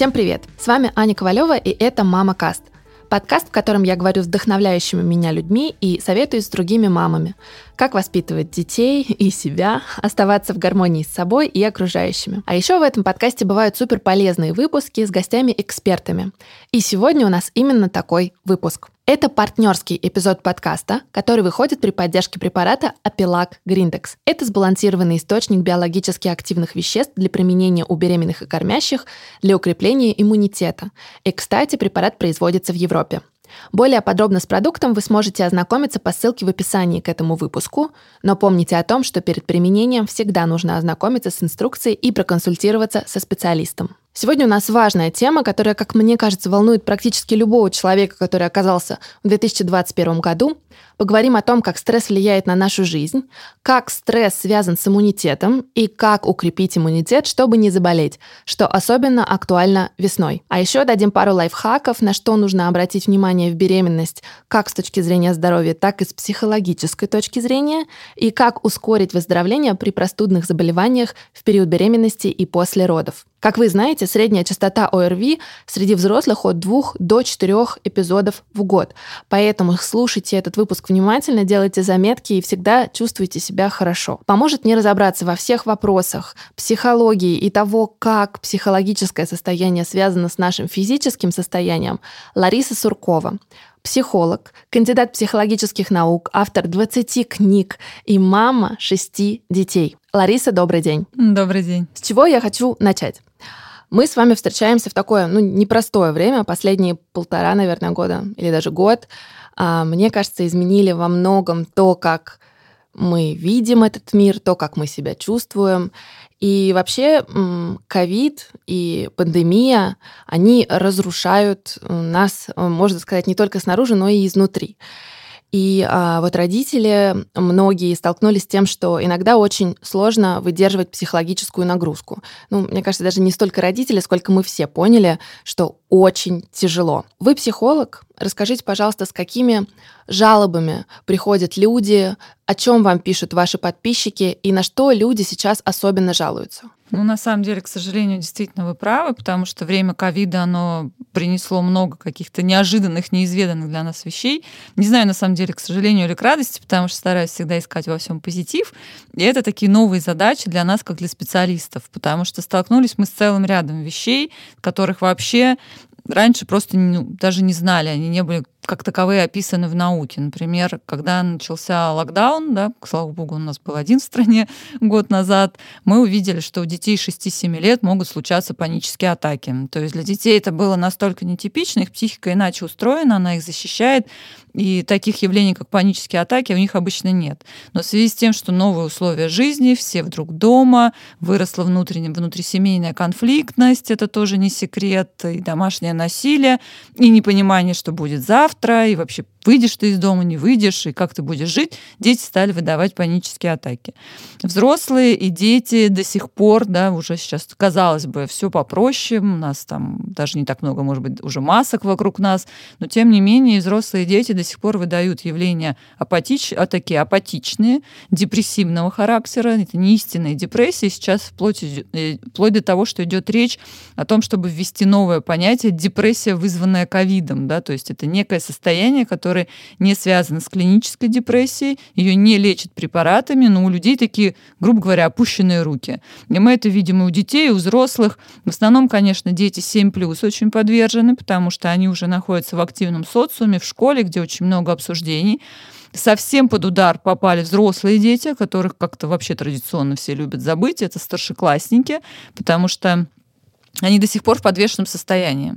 Всем привет! С вами Аня Ковалева, и это «Мама Каст». Подкаст, в котором я говорю с вдохновляющими меня людьми и советую с другими мамами. Как воспитывать детей и себя, оставаться в гармонии с собой и окружающими. А еще в этом подкасте бывают супер полезные выпуски с гостями-экспертами. И сегодня у нас именно такой выпуск. Это партнерский эпизод подкаста, который выходит при поддержке препарата Апилак Гриндекс. Это сбалансированный источник биологически активных веществ для применения у беременных и кормящих для укрепления иммунитета. И, кстати, препарат производится в Европе. Более подробно с продуктом вы сможете ознакомиться по ссылке в описании к этому выпуску, но помните о том, что перед применением всегда нужно ознакомиться с инструкцией и проконсультироваться со специалистом. Сегодня у нас важная тема, которая, как мне кажется, волнует практически любого человека, который оказался в 2021 году. Поговорим о том, как стресс влияет на нашу жизнь, как стресс связан с иммунитетом и как укрепить иммунитет, чтобы не заболеть, что особенно актуально весной. А еще дадим пару лайфхаков, на что нужно обратить внимание в беременность, как с точки зрения здоровья, так и с психологической точки зрения, и как ускорить выздоровление при простудных заболеваниях в период беременности и после родов. Как вы знаете, средняя частота ОРВИ среди взрослых от 2 до 4 эпизодов в год. Поэтому слушайте этот выпуск внимательно, делайте заметки и всегда чувствуйте себя хорошо. Поможет не разобраться во всех вопросах психологии и того, как психологическое состояние связано с нашим физическим состоянием, Лариса Суркова психолог, кандидат психологических наук, автор 20 книг и мама шести детей. Лариса, добрый день. Добрый день. С чего я хочу начать? Мы с вами встречаемся в такое, ну, непростое время, последние полтора, наверное, года или даже год. А, мне кажется, изменили во многом то, как мы видим этот мир, то, как мы себя чувствуем. И вообще ковид и пандемия, они разрушают нас, можно сказать, не только снаружи, но и изнутри. И а, вот родители, многие столкнулись с тем, что иногда очень сложно выдерживать психологическую нагрузку. Ну, мне кажется, даже не столько родители, сколько мы все поняли, что очень тяжело. Вы психолог. Расскажите, пожалуйста, с какими жалобами приходят люди, о чем вам пишут ваши подписчики и на что люди сейчас особенно жалуются? Ну, на самом деле, к сожалению, действительно вы правы, потому что время ковида, оно принесло много каких-то неожиданных, неизведанных для нас вещей. Не знаю, на самом деле, к сожалению или к радости, потому что стараюсь всегда искать во всем позитив. И это такие новые задачи для нас, как для специалистов, потому что столкнулись мы с целым рядом вещей, которых вообще раньше просто ну, даже не знали, они не были как таковые описаны в науке. Например, когда начался локдаун, да, слава богу, у нас был один в стране год назад, мы увидели, что у детей 6-7 лет могут случаться панические атаки. То есть для детей это было настолько нетипично, их психика иначе устроена, она их защищает, и таких явлений, как панические атаки, у них обычно нет. Но в связи с тем, что новые условия жизни, все вдруг дома, выросла внутренняя, внутрисемейная конфликтность, это тоже не секрет, и домашнее насилие, и непонимание, что будет завтра, и вообще выйдешь ты из дома, не выйдешь, и как ты будешь жить, дети стали выдавать панические атаки. Взрослые и дети до сих пор, да, уже сейчас, казалось бы, все попроще, у нас там даже не так много, может быть, уже масок вокруг нас, но тем не менее взрослые дети до сих пор выдают явления апатич... а такие апатичные, депрессивного характера, это не истинные депрессии, сейчас вплоть, э, вплоть до того, что идет речь о том, чтобы ввести новое понятие депрессия, вызванная ковидом, да, то есть это некое состояние, которое которые не связаны с клинической депрессией, ее не лечат препаратами, но у людей такие, грубо говоря, опущенные руки. И мы это видим и у детей, и у взрослых. В основном, конечно, дети 7+, очень подвержены, потому что они уже находятся в активном социуме, в школе, где очень много обсуждений совсем под удар попали взрослые дети, которых как-то вообще традиционно все любят забыть. Это старшеклассники, потому что они до сих пор в подвешенном состоянии.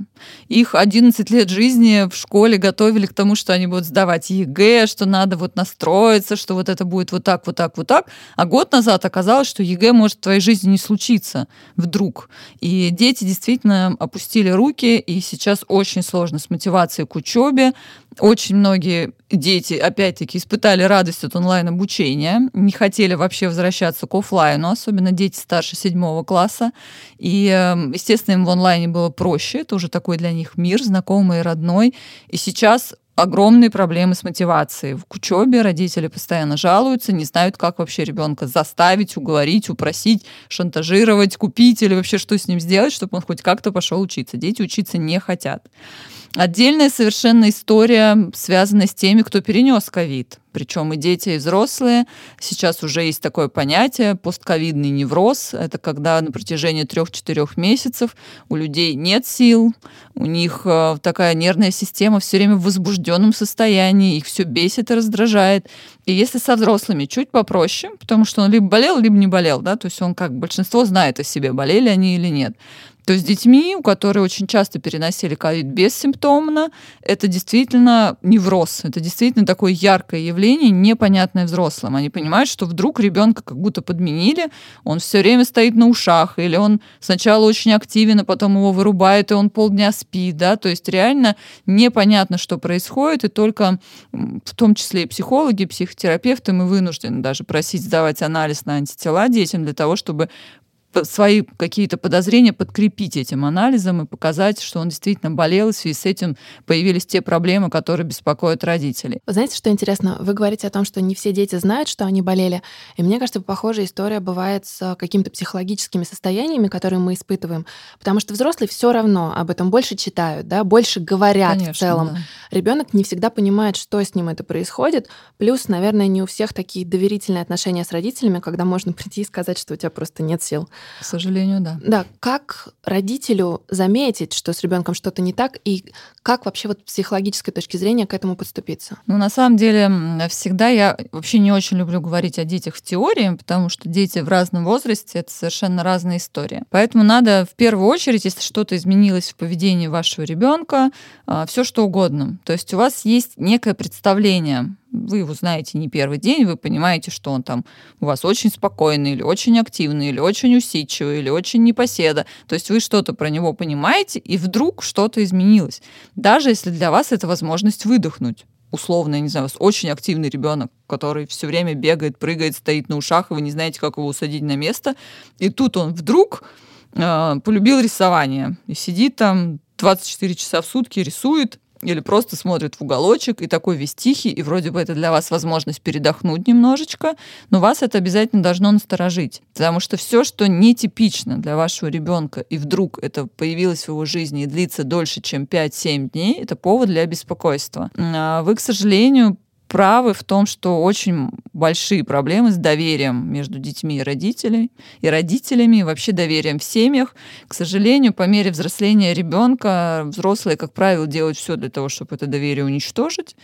Их 11 лет жизни в школе готовили к тому, что они будут сдавать ЕГЭ, что надо вот настроиться, что вот это будет вот так, вот так, вот так. А год назад оказалось, что ЕГЭ может в твоей жизни не случиться вдруг. И дети действительно опустили руки, и сейчас очень сложно с мотивацией к учебе. Очень многие дети, опять-таки, испытали радость от онлайн-обучения, не хотели вообще возвращаться к офлайну, особенно дети старше седьмого класса. И, эм, естественно, им в онлайне было проще, это уже такой для них мир, знакомый и родной. И сейчас огромные проблемы с мотивацией. В учебе родители постоянно жалуются, не знают, как вообще ребенка заставить, уговорить, упросить, шантажировать, купить или вообще что с ним сделать, чтобы он хоть как-то пошел учиться. Дети учиться не хотят. Отдельная совершенно история, связанная с теми, кто перенес ковид. Причем и дети, и взрослые. Сейчас уже есть такое понятие постковидный невроз. Это когда на протяжении трех-четырех месяцев у людей нет сил, у них э, такая нервная система все время в возбужденном состоянии, их все бесит и раздражает. И если со взрослыми чуть попроще, потому что он либо болел, либо не болел, да, то есть он как большинство знает о себе, болели они или нет. То есть детьми, у которых очень часто переносили ковид бессимптомно, это действительно невроз, это действительно такое яркое явление, непонятное взрослым. Они понимают, что вдруг ребенка как будто подменили, он все время стоит на ушах, или он сначала очень активен, а потом его вырубает, и он полдня спит, да, то есть реально непонятно, что происходит, и только в том числе и психологи, психотерапевты мы вынуждены даже просить сдавать анализ на антитела детям для того, чтобы свои какие-то подозрения подкрепить этим анализом и показать, что он действительно болел, и в связи с этим появились те проблемы, которые беспокоят родителей. Знаете, что интересно? Вы говорите о том, что не все дети знают, что они болели, и мне кажется, похожая история бывает с какими-то психологическими состояниями, которые мы испытываем, потому что взрослые все равно об этом больше читают, да, больше говорят Конечно, в целом. Да. Ребенок не всегда понимает, что с ним это происходит, плюс, наверное, не у всех такие доверительные отношения с родителями, когда можно прийти и сказать, что у тебя просто нет сил. К сожалению, да. Да, как родителю заметить, что с ребенком что-то не так, и как вообще вот с психологической точки зрения к этому подступиться? Ну, на самом деле, всегда я вообще не очень люблю говорить о детях в теории, потому что дети в разном возрасте — это совершенно разные истории. Поэтому надо в первую очередь, если что-то изменилось в поведении вашего ребенка, а, все что угодно. То есть у вас есть некое представление вы его знаете не первый день, вы понимаете, что он там у вас очень спокойный, или очень активный, или очень усидчивый, или очень непоседа. То есть вы что-то про него понимаете, и вдруг что-то изменилось. Даже если для вас это возможность выдохнуть условно, я не знаю, у вас очень активный ребенок, который все время бегает, прыгает, стоит на ушах, и вы не знаете, как его усадить на место. И тут он вдруг э, полюбил рисование и сидит там 24 часа в сутки, рисует, или просто смотрит в уголочек и такой весь тихий, и вроде бы это для вас возможность передохнуть немножечко, но вас это обязательно должно насторожить. Потому что все, что нетипично для вашего ребенка, и вдруг это появилось в его жизни и длится дольше, чем 5-7 дней, это повод для беспокойства. А вы, к сожалению, правы в том, что очень большие проблемы с доверием между детьми и родителями, и родителями, и вообще доверием в семьях. К сожалению, по мере взросления ребенка взрослые, как правило, делают все для того, чтобы это доверие уничтожить.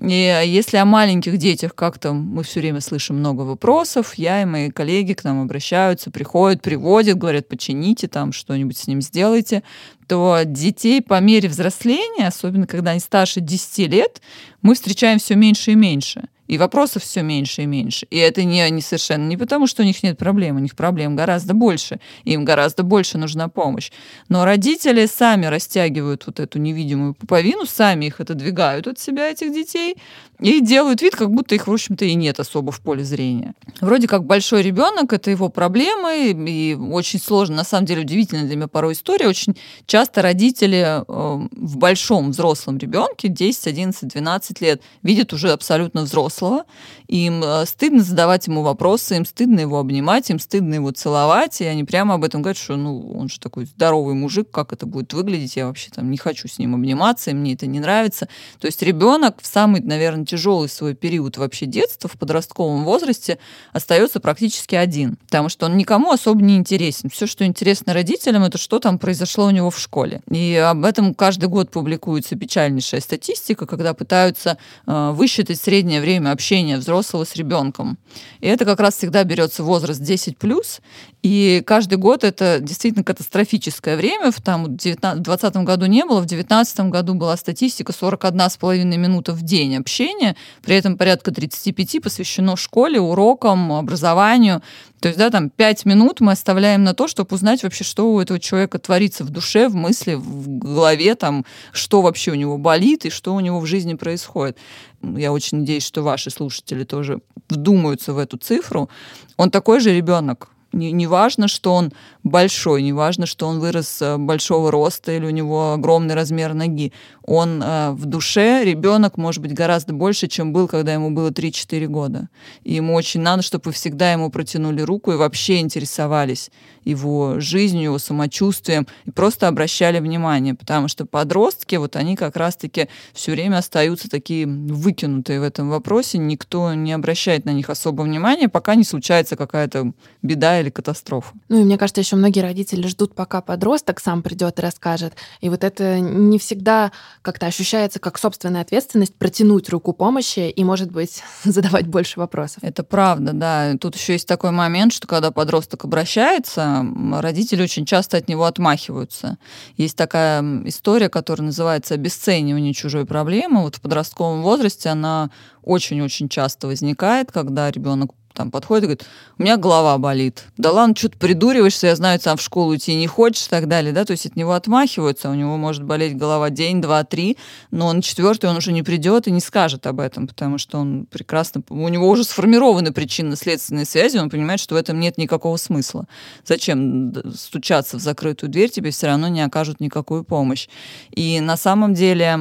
И если о маленьких детях как-то мы все время слышим много вопросов, я и мои коллеги к нам обращаются, приходят, приводят, говорят, почините там, что-нибудь с ним сделайте, то детей по мере взросления, особенно когда они старше 10 лет, мы встречаем все меньше и меньше. И вопросов все меньше и меньше. И это не, не совершенно не потому, что у них нет проблем, у них проблем гораздо больше, им гораздо больше нужна помощь. Но родители сами растягивают вот эту невидимую пуповину, сами их отодвигают от себя, этих детей, и делают вид, как будто их, в общем-то, и нет особо в поле зрения. Вроде как большой ребенок, это его проблемы, и очень сложно, на самом деле, удивительная для меня порой история. Очень часто родители э, в большом взрослом ребенке, 10, 11, 12 лет, видят уже абсолютно взрослого, им э, стыдно задавать ему вопросы, им стыдно его обнимать, им стыдно его целовать, и они прямо об этом говорят, что ну, он же такой здоровый мужик, как это будет выглядеть, я вообще там не хочу с ним обниматься, и мне это не нравится. То есть ребенок в самый, наверное, тяжелый свой период вообще детства в подростковом возрасте остается практически один, потому что он никому особо не интересен. Все, что интересно родителям, это что там произошло у него в школе. И об этом каждый год публикуется печальнейшая статистика, когда пытаются э, высчитать среднее время общения взрослого с ребенком. И это как раз всегда берется возраст 10 плюс, и каждый год это действительно катастрофическое время. Там, в 2020 году не было, в 2019 году была статистика 41,5 минута в день общения, при этом порядка 35 посвящено школе, урокам, образованию. То есть, да, там 5 минут мы оставляем на то, чтобы узнать вообще, что у этого человека творится в душе, в мысли, в голове, там, что вообще у него болит и что у него в жизни происходит. Я очень надеюсь, что ваши слушатели тоже вдумаются в эту цифру. Он такой же ребенок, Не, не важно, что он большой, не важно, что он вырос э, большого роста или у него огромный размер ноги. Он э, в душе, ребенок может быть гораздо больше, чем был, когда ему было 3-4 года. И ему очень надо, чтобы вы всегда ему протянули руку и вообще интересовались его жизнью, его самочувствием и просто обращали внимание, потому что подростки, вот они как раз-таки все время остаются такие выкинутые в этом вопросе, никто не обращает на них особо внимания, пока не случается какая-то беда или катастрофа. Ну и мне кажется, еще многие родители ждут, пока подросток сам придет и расскажет. И вот это не всегда как-то ощущается как собственная ответственность протянуть руку помощи и, может быть, задавать больше вопросов. Это правда, да. Тут еще есть такой момент, что когда подросток обращается, родители очень часто от него отмахиваются. Есть такая история, которая называется обесценивание чужой проблемы. Вот в подростковом возрасте она очень-очень часто возникает, когда ребенок там подходит и говорит, у меня голова болит. Да ладно, что ты придуриваешься, я знаю, сам в школу идти не хочешь и так далее, да, то есть от него отмахиваются, у него может болеть голова день, два, три, но на четвертый он уже не придет и не скажет об этом, потому что он прекрасно, у него уже сформированы причинно-следственные связи, он понимает, что в этом нет никакого смысла. Зачем стучаться в закрытую дверь, тебе все равно не окажут никакую помощь. И на самом деле,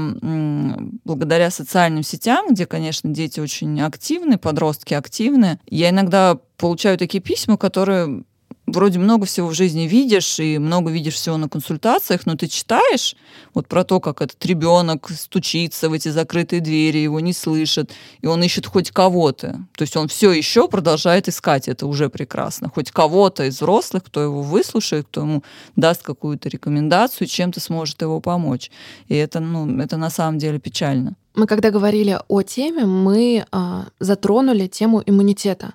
благодаря социальным сетям, где, конечно, дети очень активны, подростки активны, я иногда получаю такие письма, которые вроде много всего в жизни видишь и много видишь всего на консультациях, но ты читаешь вот про то, как этот ребенок стучится в эти закрытые двери, его не слышат, и он ищет хоть кого-то. То есть он все еще продолжает искать, это уже прекрасно. Хоть кого-то из взрослых, кто его выслушает, кто ему даст какую-то рекомендацию, чем-то сможет его помочь. И это, ну, это на самом деле печально. Мы когда говорили о теме, мы а, затронули тему иммунитета.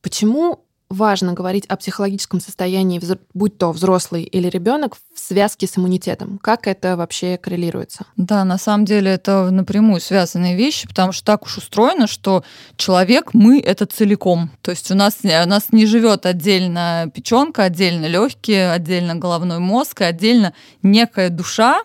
Почему важно говорить о психологическом состоянии, будь то взрослый или ребенок, в связке с иммунитетом? Как это вообще коррелируется? Да, на самом деле это напрямую связанные вещи, потому что так уж устроено, что человек, мы — это целиком. То есть у нас, у нас не живет отдельно печенка, отдельно легкие, отдельно головной мозг, и отдельно некая душа,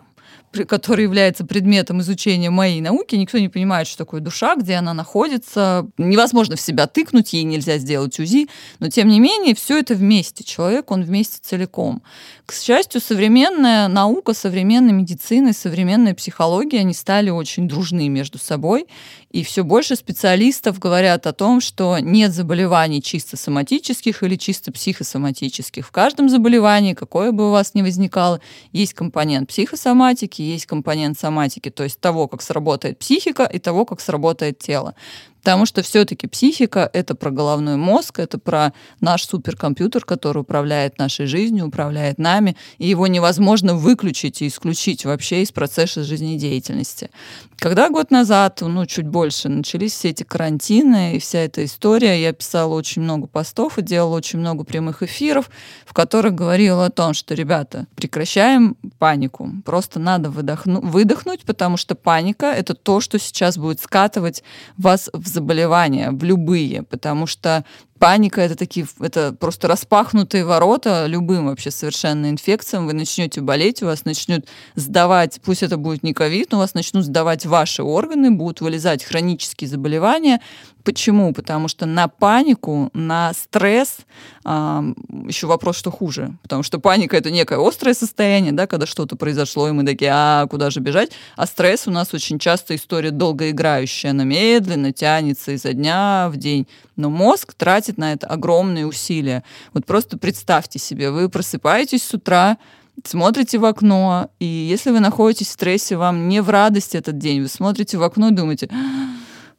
который является предметом изучения моей науки, никто не понимает, что такое душа, где она находится. Невозможно в себя тыкнуть, ей нельзя сделать УЗИ, но тем не менее все это вместе. Человек, он вместе целиком. К счастью, современная наука, современная медицина, современная психология, они стали очень дружны между собой, и все больше специалистов говорят о том, что нет заболеваний чисто соматических или чисто психосоматических. В каждом заболевании, какое бы у вас ни возникало, есть компонент психосоматики, есть компонент соматики, то есть того, как сработает психика и того, как сработает тело. Потому что все-таки психика — это про головной мозг, это про наш суперкомпьютер, который управляет нашей жизнью, управляет нами, и его невозможно выключить и исключить вообще из процесса жизнедеятельности. Когда год назад, ну, чуть больше, начались все эти карантины и вся эта история, я писала очень много постов и делала очень много прямых эфиров, в которых говорила о том, что, ребята, прекращаем панику. Просто надо выдохну- выдохнуть, потому что паника — это то, что сейчас будет скатывать вас в заболевания, в любые, потому что Паника это такие, это просто распахнутые ворота любым вообще совершенно инфекциям. Вы начнете болеть, у вас начнут сдавать, пусть это будет не ковид, но у вас начнут сдавать ваши органы, будут вылезать хронические заболевания. Почему? Потому что на панику, на стресс, э, еще вопрос, что хуже. Потому что паника это некое острое состояние, да, когда что-то произошло, и мы такие, а куда же бежать? А стресс у нас очень часто история долгоиграющая, она медленно тянется изо дня в день. Но мозг тратит на это огромные усилия. Вот просто представьте себе, вы просыпаетесь с утра, смотрите в окно, и если вы находитесь в стрессе, вам не в радости этот день, вы смотрите в окно и думаете,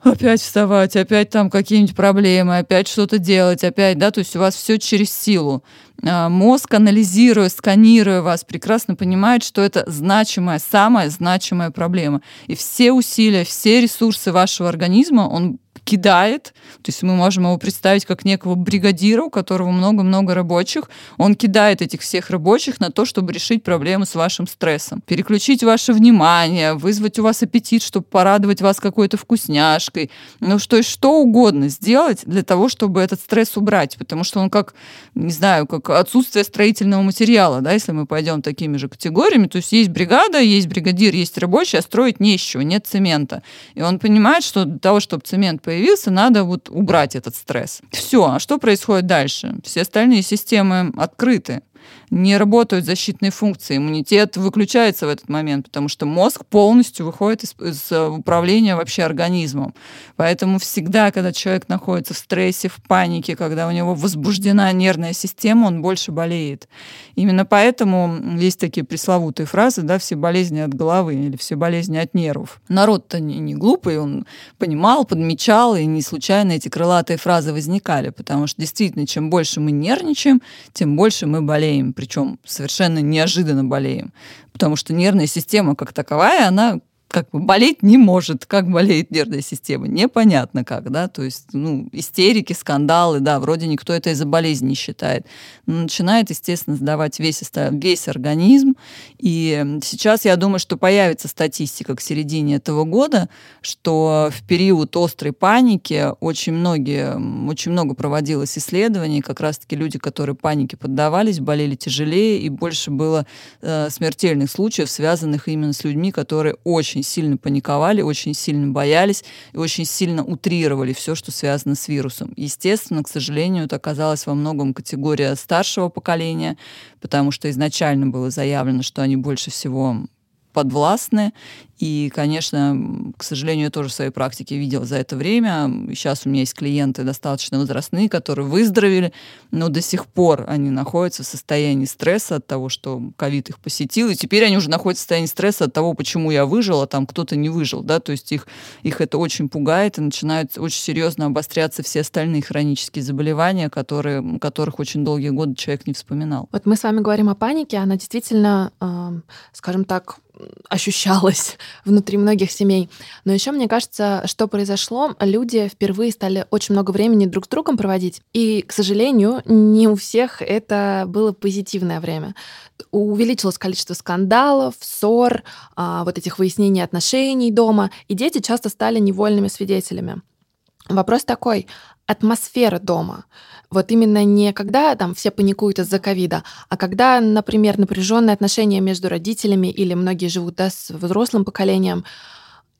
опять вставать, опять там какие-нибудь проблемы, опять что-то делать, опять, да, то есть у вас все через силу. А, мозг, анализируя, сканируя вас, прекрасно понимает, что это значимая, самая значимая проблема. И все усилия, все ресурсы вашего организма он кидает, то есть мы можем его представить как некого бригадира, у которого много-много рабочих, он кидает этих всех рабочих на то, чтобы решить проблему с вашим стрессом, переключить ваше внимание, вызвать у вас аппетит, чтобы порадовать вас какой-то вкусняшкой, ну что, что угодно сделать для того, чтобы этот стресс убрать, потому что он как, не знаю, как отсутствие строительного материала, да, если мы пойдем такими же категориями, то есть есть бригада, есть бригадир, есть рабочий, а строить не из чего, нет цемента. И он понимает, что для того, чтобы цемент появился, появился, надо вот убрать этот стресс. Все, а что происходит дальше? Все остальные системы открыты не работают защитные функции, иммунитет выключается в этот момент, потому что мозг полностью выходит из, из э, управления вообще организмом. Поэтому всегда, когда человек находится в стрессе, в панике, когда у него возбуждена нервная система, он больше болеет. Именно поэтому есть такие пресловутые фразы, да, все болезни от головы или все болезни от нервов. Народ-то не, не глупый, он понимал, подмечал, и не случайно эти крылатые фразы возникали, потому что действительно, чем больше мы нервничаем, тем больше мы болеем причем совершенно неожиданно болеем. Потому что нервная система как таковая, она как бы болеть не может. Как болеет нервная система? Непонятно как, да, то есть, ну, истерики, скандалы, да, вроде никто это из-за болезни не считает. Но начинает, естественно, сдавать весь, весь организм, и сейчас я думаю, что появится статистика к середине этого года, что в период острой паники очень многие, очень много проводилось исследований, как раз-таки люди, которые панике поддавались, болели тяжелее, и больше было э, смертельных случаев, связанных именно с людьми, которые очень очень сильно паниковали, очень сильно боялись и очень сильно утрировали все, что связано с вирусом. Естественно, к сожалению, это оказалось во многом категория старшего поколения, потому что изначально было заявлено, что они больше всего подвластны, и, конечно, к сожалению, я тоже в своей практике видела за это время. Сейчас у меня есть клиенты достаточно возрастные, которые выздоровели, но до сих пор они находятся в состоянии стресса от того, что ковид их посетил, и теперь они уже находятся в состоянии стресса от того, почему я выжил, а там кто-то не выжил, да, то есть их, их это очень пугает, и начинают очень серьезно обостряться все остальные хронические заболевания, которые, которых очень долгие годы человек не вспоминал. Вот мы с вами говорим о панике, она действительно, э, скажем так, ощущалась внутри многих семей. Но еще мне кажется, что произошло, люди впервые стали очень много времени друг с другом проводить. И, к сожалению, не у всех это было позитивное время. Увеличилось количество скандалов, ссор, а, вот этих выяснений отношений дома, и дети часто стали невольными свидетелями. Вопрос такой, атмосфера дома. Вот именно не когда там все паникуют из-за ковида, а когда, например, напряженные отношения между родителями или многие живут да, с взрослым поколением,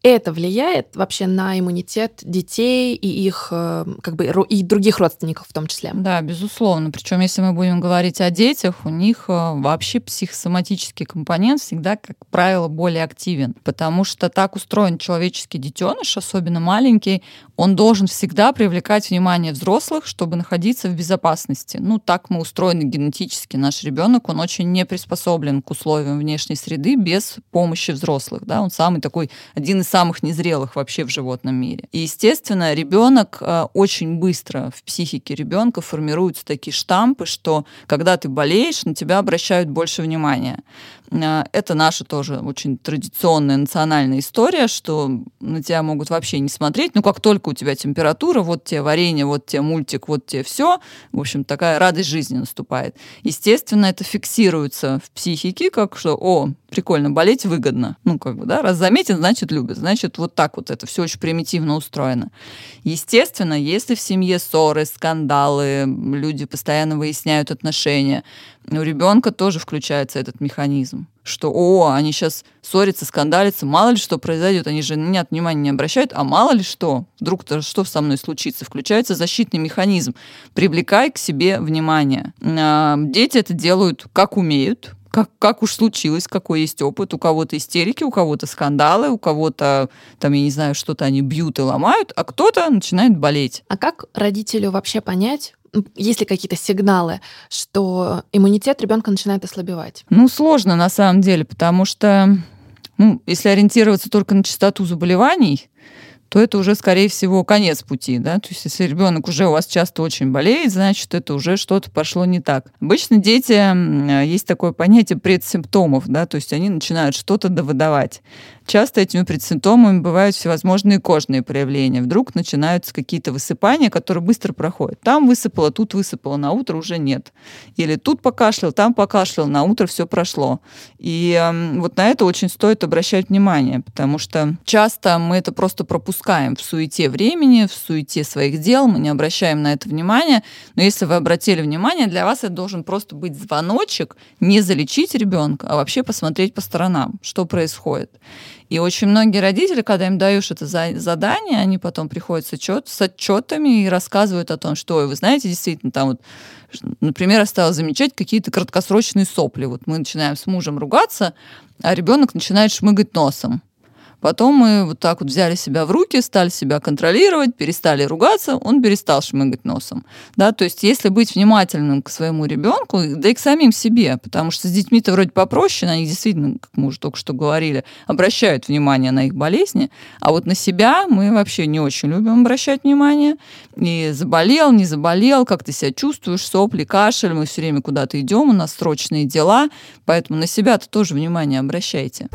это влияет вообще на иммунитет детей и их э, как бы и других родственников в том числе. Да, безусловно. Причем, если мы будем говорить о детях, у них э, вообще психосоматический компонент всегда, как правило, более активен, потому что так устроен человеческий детеныш, особенно маленький, он должен всегда привлекать внимание взрослых, чтобы находиться в безопасности. Ну, так мы устроены генетически. Наш ребенок, он очень не приспособлен к условиям внешней среды без помощи взрослых. Да? Он самый такой, один из самых незрелых вообще в животном мире. И, естественно, ребенок э, очень быстро в психике ребенка формируются такие штампы, что когда ты болеешь, на тебя обращают больше внимания. Э, это наша тоже очень традиционная национальная история, что на тебя могут вообще не смотреть. Ну, как только у тебя температура, вот тебе варенье, вот тебе мультик, вот тебе все. В общем, такая радость жизни наступает. Естественно, это фиксируется в психике, как что, о, прикольно, болеть выгодно. Ну, как бы, да, раз заметен, значит, любит. Значит, вот так вот это все очень примитивно устроено. Естественно, если в семье ссоры, скандалы, люди постоянно выясняют отношения, у ребенка тоже включается этот механизм, что, о, они сейчас ссорятся, скандалятся, мало ли что произойдет, они же нет внимания не обращают, а мало ли что, вдруг-то что со мной случится, включается защитный механизм, привлекай к себе внимание. Дети это делают как умеют, как, как уж случилось, какой есть опыт. У кого-то истерики, у кого-то скандалы, у кого-то, там, я не знаю, что-то они бьют и ломают, а кто-то начинает болеть. А как родителю вообще понять, есть ли какие-то сигналы, что иммунитет ребенка начинает ослабевать? Ну, сложно на самом деле, потому что ну, если ориентироваться только на частоту заболеваний, то это уже, скорее всего, конец пути, да, то есть если ребенок уже у вас часто очень болеет, значит, это уже что-то пошло не так. Обычно дети, есть такое понятие предсимптомов, да, то есть они начинают что-то довыдавать. Часто этими предсимптомами бывают всевозможные кожные проявления. Вдруг начинаются какие-то высыпания, которые быстро проходят. Там высыпало, тут высыпало, на утро уже нет. Или тут покашлял, там покашлял, на утро все прошло. И э, вот на это очень стоит обращать внимание, потому что часто мы это просто пропускаем в суете времени, в суете своих дел, мы не обращаем на это внимания. Но если вы обратили внимание, для вас это должен просто быть звоночек, не залечить ребенка, а вообще посмотреть по сторонам, что происходит. И очень многие родители, когда им даешь это задание, они потом приходят с, отчет, с отчетами и рассказывают о том, что, вы знаете, действительно, там вот Например, я стала замечать какие-то краткосрочные сопли. Вот мы начинаем с мужем ругаться, а ребенок начинает шмыгать носом. Потом мы вот так вот взяли себя в руки, стали себя контролировать, перестали ругаться, он перестал шмыгать носом. Да, то есть если быть внимательным к своему ребенку, да и к самим себе, потому что с детьми-то вроде попроще, они действительно, как мы уже только что говорили, обращают внимание на их болезни, а вот на себя мы вообще не очень любим обращать внимание. И заболел, не заболел, как ты себя чувствуешь, сопли, кашель, мы все время куда-то идем, у нас срочные дела, поэтому на себя-то тоже внимание обращайте.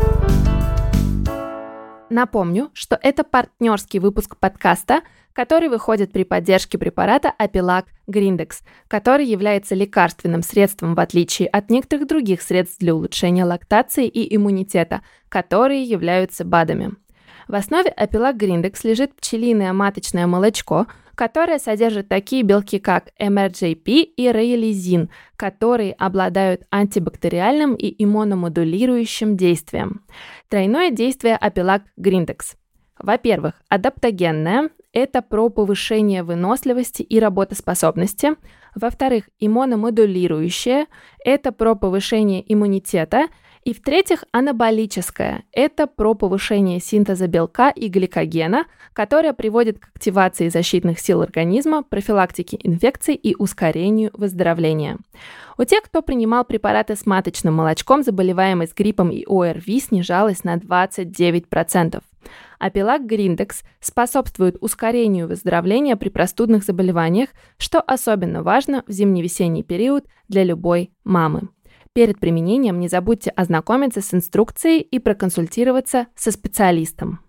Напомню, что это партнерский выпуск подкаста, который выходит при поддержке препарата Апилак Гриндекс, который является лекарственным средством в отличие от некоторых других средств для улучшения лактации и иммунитета, которые являются БАДами. В основе Апилак Гриндекс лежит пчелиное маточное молочко – которая содержит такие белки, как MRJP и рейлизин, которые обладают антибактериальным и иммуномодулирующим действием. Тройное действие Апилак Гриндекс. Во-первых, адаптогенное – это про повышение выносливости и работоспособности. Во-вторых, иммуномодулирующее – это про повышение иммунитета – и в-третьих, анаболическое. Это про повышение синтеза белка и гликогена, которое приводит к активации защитных сил организма, профилактике инфекций и ускорению выздоровления. У тех, кто принимал препараты с маточным молочком, заболеваемость гриппом и ОРВИ снижалась на 29%. Апилак Гриндекс способствует ускорению выздоровления при простудных заболеваниях, что особенно важно в зимне-весенний период для любой мамы. Перед применением не забудьте ознакомиться с инструкцией и проконсультироваться со специалистом.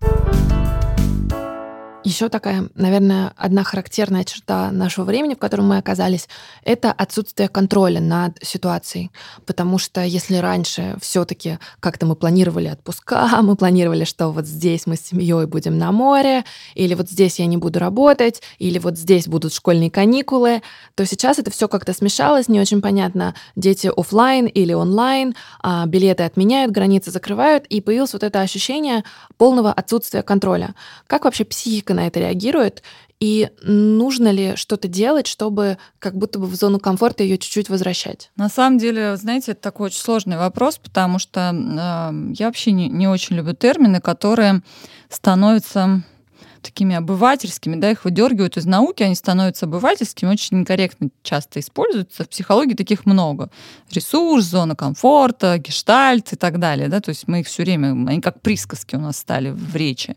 Еще такая, наверное, одна характерная черта нашего времени, в котором мы оказались, это отсутствие контроля над ситуацией. Потому что если раньше все-таки как-то мы планировали отпуска, мы планировали, что вот здесь мы с семьей будем на море, или вот здесь я не буду работать, или вот здесь будут школьные каникулы, то сейчас это все как-то смешалось, не очень понятно, дети офлайн или онлайн, а билеты отменяют, границы закрывают, и появилось вот это ощущение полного отсутствия контроля. Как вообще психика на это реагирует, и нужно ли что-то делать, чтобы как будто бы в зону комфорта ее чуть-чуть возвращать? На самом деле, знаете, это такой очень сложный вопрос, потому что э, я вообще не, не очень люблю термины, которые становятся такими обывательскими, да, их выдергивают из науки, они становятся обывательскими, очень некорректно часто используются. В психологии таких много. Ресурс, зона комфорта, гештальт и так далее, да, то есть мы их все время, они как присказки у нас стали в речи.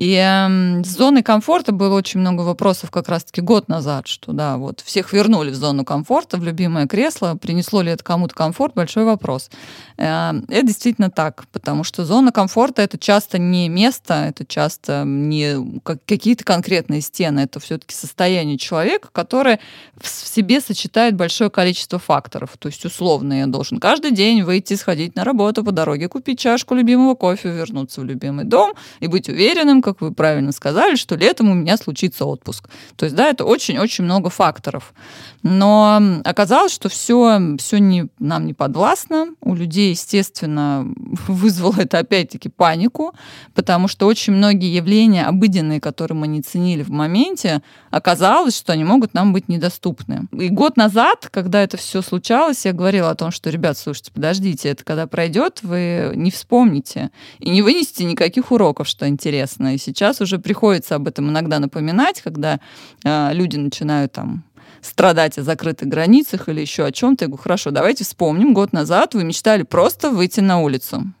И с зоной комфорта было очень много вопросов как раз-таки год назад, что да, вот всех вернули в зону комфорта, в любимое кресло. Принесло ли это кому-то комфорт? Большой вопрос. Э, это действительно так, потому что зона комфорта это часто не место, это часто не какие-то конкретные стены, это все-таки состояние человека, которое в себе сочетает большое количество факторов. То есть условно я должен каждый день выйти, сходить на работу по дороге, купить чашку любимого кофе, вернуться в любимый дом и быть уверенным, как вы правильно сказали, что летом у меня случится отпуск. То есть, да, это очень-очень много факторов. Но оказалось, что все, все не, нам не подвластно. У людей, естественно, вызвало это опять-таки панику, потому что очень многие явления обыденные, которые мы не ценили в моменте, оказалось, что они могут нам быть недоступны. И год назад, когда это все случалось, я говорила о том, что, ребят, слушайте, подождите, это когда пройдет, вы не вспомните и не вынесете никаких уроков, что интересно. И сейчас уже приходится об этом иногда напоминать, когда э, люди начинают там страдать о закрытых границах или еще о чем-то. Я говорю, хорошо, давайте вспомним, год назад вы мечтали просто выйти на улицу.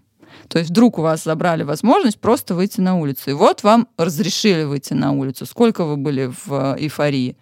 То есть вдруг у вас забрали возможность просто выйти на улицу. И вот вам разрешили выйти на улицу. Сколько вы были в э, эйфории?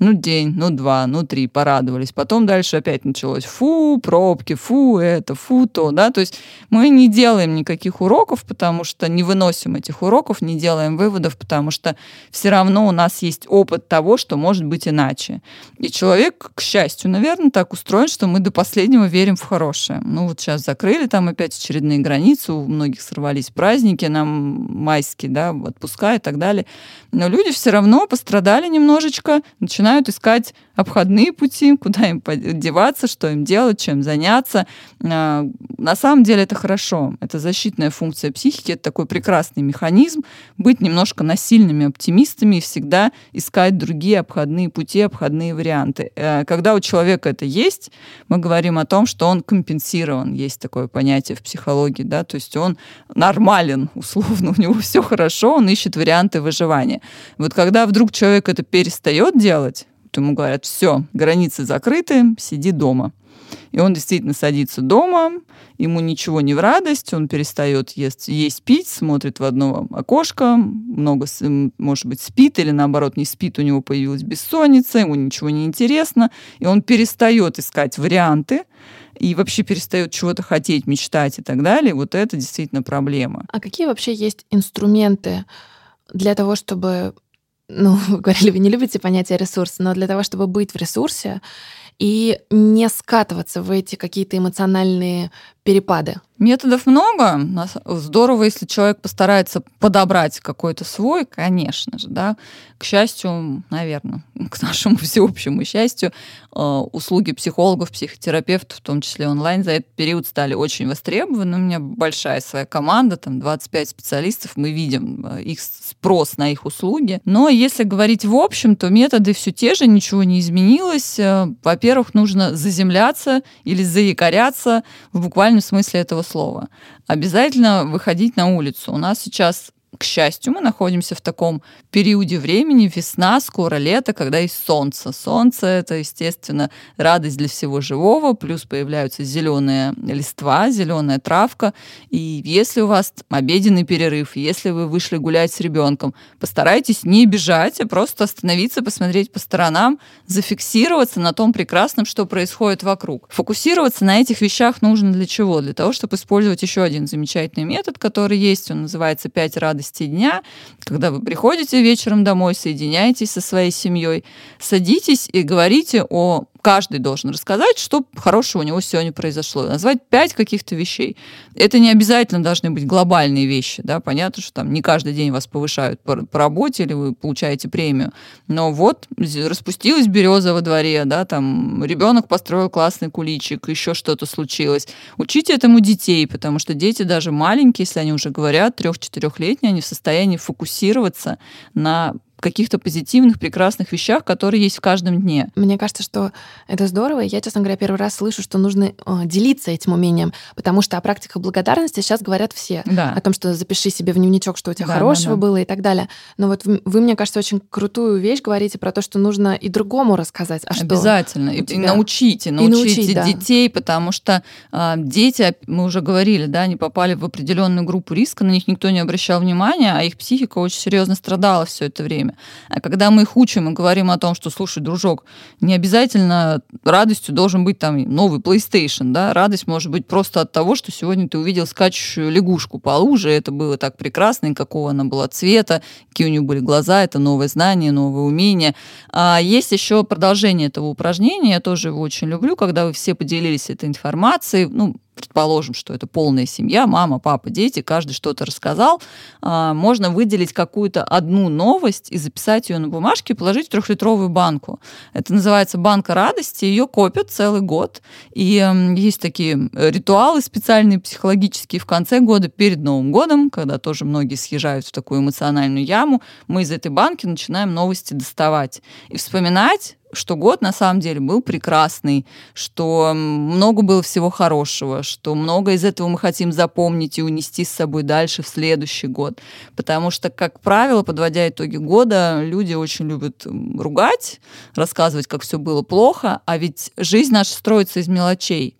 Ну, день, ну, два, ну, три, порадовались. Потом дальше опять началось фу, пробки, фу, это, фу, то, да. То есть мы не делаем никаких уроков, потому что не выносим этих уроков, не делаем выводов, потому что все равно у нас есть опыт того, что может быть иначе. И человек, к счастью, наверное, так устроен, что мы до последнего верим в хорошее. Ну, вот сейчас закрыли там опять очередные границы, у многих сорвались праздники, нам майские, да, отпуска и так далее. Но люди все равно пострадали немножечко, начинают начинают искать обходные пути, куда им деваться, что им делать, чем заняться. А, на самом деле это хорошо. Это защитная функция психики, это такой прекрасный механизм быть немножко насильными оптимистами и всегда искать другие обходные пути, обходные варианты. Э, когда у человека это есть, мы говорим о том, что он компенсирован. Есть такое понятие в психологии, да, то есть он нормален, условно, у него все хорошо, он ищет варианты выживания. Вот когда вдруг человек это перестает делать, то ему говорят, все, границы закрыты, сиди дома. И он действительно садится дома, ему ничего не в радость, он перестает есть, есть пить, смотрит в одно окошко, много, может быть, спит или наоборот не спит, у него появилась бессонница, ему ничего не интересно, и он перестает искать варианты, и вообще перестает чего-то хотеть, мечтать и так далее, вот это действительно проблема. А какие вообще есть инструменты для того, чтобы ну, вы говорили, вы не любите понятие ресурс, но для того, чтобы быть в ресурсе и не скатываться в эти какие-то эмоциональные перепады. Методов много. Здорово, если человек постарается подобрать какой-то свой, конечно же, да. К счастью, наверное, к нашему всеобщему счастью, э, услуги психологов, психотерапевтов, в том числе онлайн, за этот период стали очень востребованы. У меня большая своя команда, там 25 специалистов, мы видим э, их спрос на их услуги. Но если говорить в общем, то методы все те же, ничего не изменилось. Э, во-первых, нужно заземляться или заякоряться в буквальном смысле этого слова. Обязательно выходить на улицу. У нас сейчас к счастью, мы находимся в таком периоде времени, весна, скоро лето, когда есть солнце. Солнце — это, естественно, радость для всего живого, плюс появляются зеленые листва, зеленая травка. И если у вас обеденный перерыв, если вы вышли гулять с ребенком, постарайтесь не бежать, а просто остановиться, посмотреть по сторонам, зафиксироваться на том прекрасном, что происходит вокруг. Фокусироваться на этих вещах нужно для чего? Для того, чтобы использовать еще один замечательный метод, который есть, он называется «пять радостей радости дня, когда вы приходите вечером домой, соединяетесь со своей семьей, садитесь и говорите о каждый должен рассказать, что хорошего у него сегодня произошло. Назвать пять каких-то вещей. Это не обязательно должны быть глобальные вещи. Да? Понятно, что там не каждый день вас повышают по, по работе или вы получаете премию. Но вот распустилась береза во дворе, да, там ребенок построил классный куличик, еще что-то случилось. Учите этому детей, потому что дети даже маленькие, если они уже говорят, трех-четырехлетние, они в состоянии фокусироваться на каких-то позитивных, прекрасных вещах, которые есть в каждом дне. Мне кажется, что это здорово. Я, честно говоря, первый раз слышу, что нужно э, делиться этим умением, потому что о практиках благодарности сейчас говорят все. Да. О том, что запиши себе в дневничок, что у тебя да, хорошего да, да. было и так далее. Но вот вы, мне кажется, очень крутую вещь говорите про то, что нужно и другому рассказать. А Обязательно. Что и, и научите, научите и научить, да. детей, потому что э, дети, мы уже говорили, да, они попали в определенную группу риска, на них никто не обращал внимания, а их психика очень серьезно страдала все это время время. А когда мы их учим и говорим о том, что, слушай, дружок, не обязательно радостью должен быть там новый PlayStation, да, радость может быть просто от того, что сегодня ты увидел скачущую лягушку по луже, это было так прекрасно, и какого она была цвета, какие у нее были глаза, это новое знание, новое умение. А есть еще продолжение этого упражнения, я тоже его очень люблю, когда вы все поделились этой информацией, ну, предположим, что это полная семья, мама, папа, дети, каждый что-то рассказал, а, можно выделить какую-то одну новость и записать ее на бумажке и положить в трехлитровую банку. Это называется банка радости, ее копят целый год. И есть такие ритуалы специальные психологические в конце года, перед Новым годом, когда тоже многие съезжают в такую эмоциональную яму, мы из этой банки начинаем новости доставать и вспоминать что год на самом деле был прекрасный, что много было всего хорошего, что много из этого мы хотим запомнить и унести с собой дальше в следующий год. Потому что, как правило, подводя итоги года, люди очень любят ругать, рассказывать, как все было плохо, а ведь жизнь наша строится из мелочей.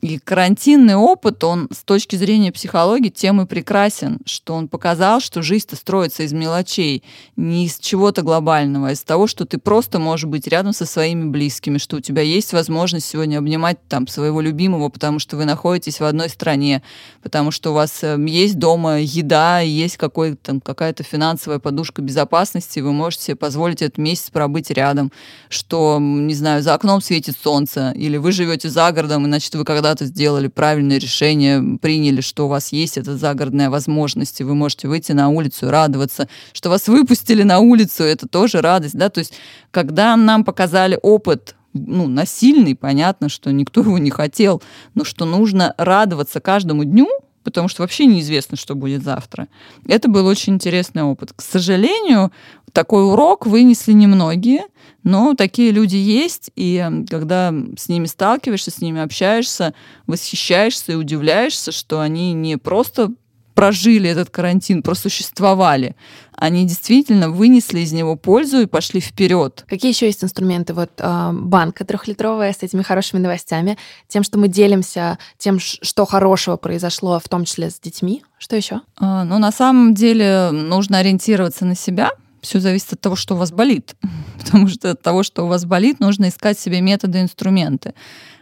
И карантинный опыт, он с точки зрения психологии тем и прекрасен, что он показал, что жизнь-то строится из мелочей, не из чего-то глобального, а из того, что ты просто можешь быть рядом со своими близкими, что у тебя есть возможность сегодня обнимать там своего любимого, потому что вы находитесь в одной стране, потому что у вас эм, есть дома еда, есть какой-то, какая-то финансовая подушка безопасности, вы можете себе позволить этот месяц пробыть рядом, что, не знаю, за окном светит солнце, или вы живете за городом, и значит, вы когда когда-то сделали правильное решение, приняли, что у вас есть эта загородная возможность, и вы можете выйти на улицу и радоваться, что вас выпустили на улицу, это тоже радость, да, то есть когда нам показали опыт ну, насильный, понятно, что никто его не хотел, но что нужно радоваться каждому дню, потому что вообще неизвестно, что будет завтра. Это был очень интересный опыт. К сожалению, такой урок вынесли немногие, но такие люди есть, и когда с ними сталкиваешься, с ними общаешься, восхищаешься и удивляешься, что они не просто прожили этот карантин, просуществовали, они действительно вынесли из него пользу и пошли вперед. Какие еще есть инструменты? Вот э, банка трехлитровая с этими хорошими новостями, тем, что мы делимся тем, что хорошего произошло, в том числе с детьми. Что еще? А, ну, на самом деле нужно ориентироваться на себя, все зависит от того, что у вас болит. Потому что от того, что у вас болит, нужно искать себе методы, инструменты.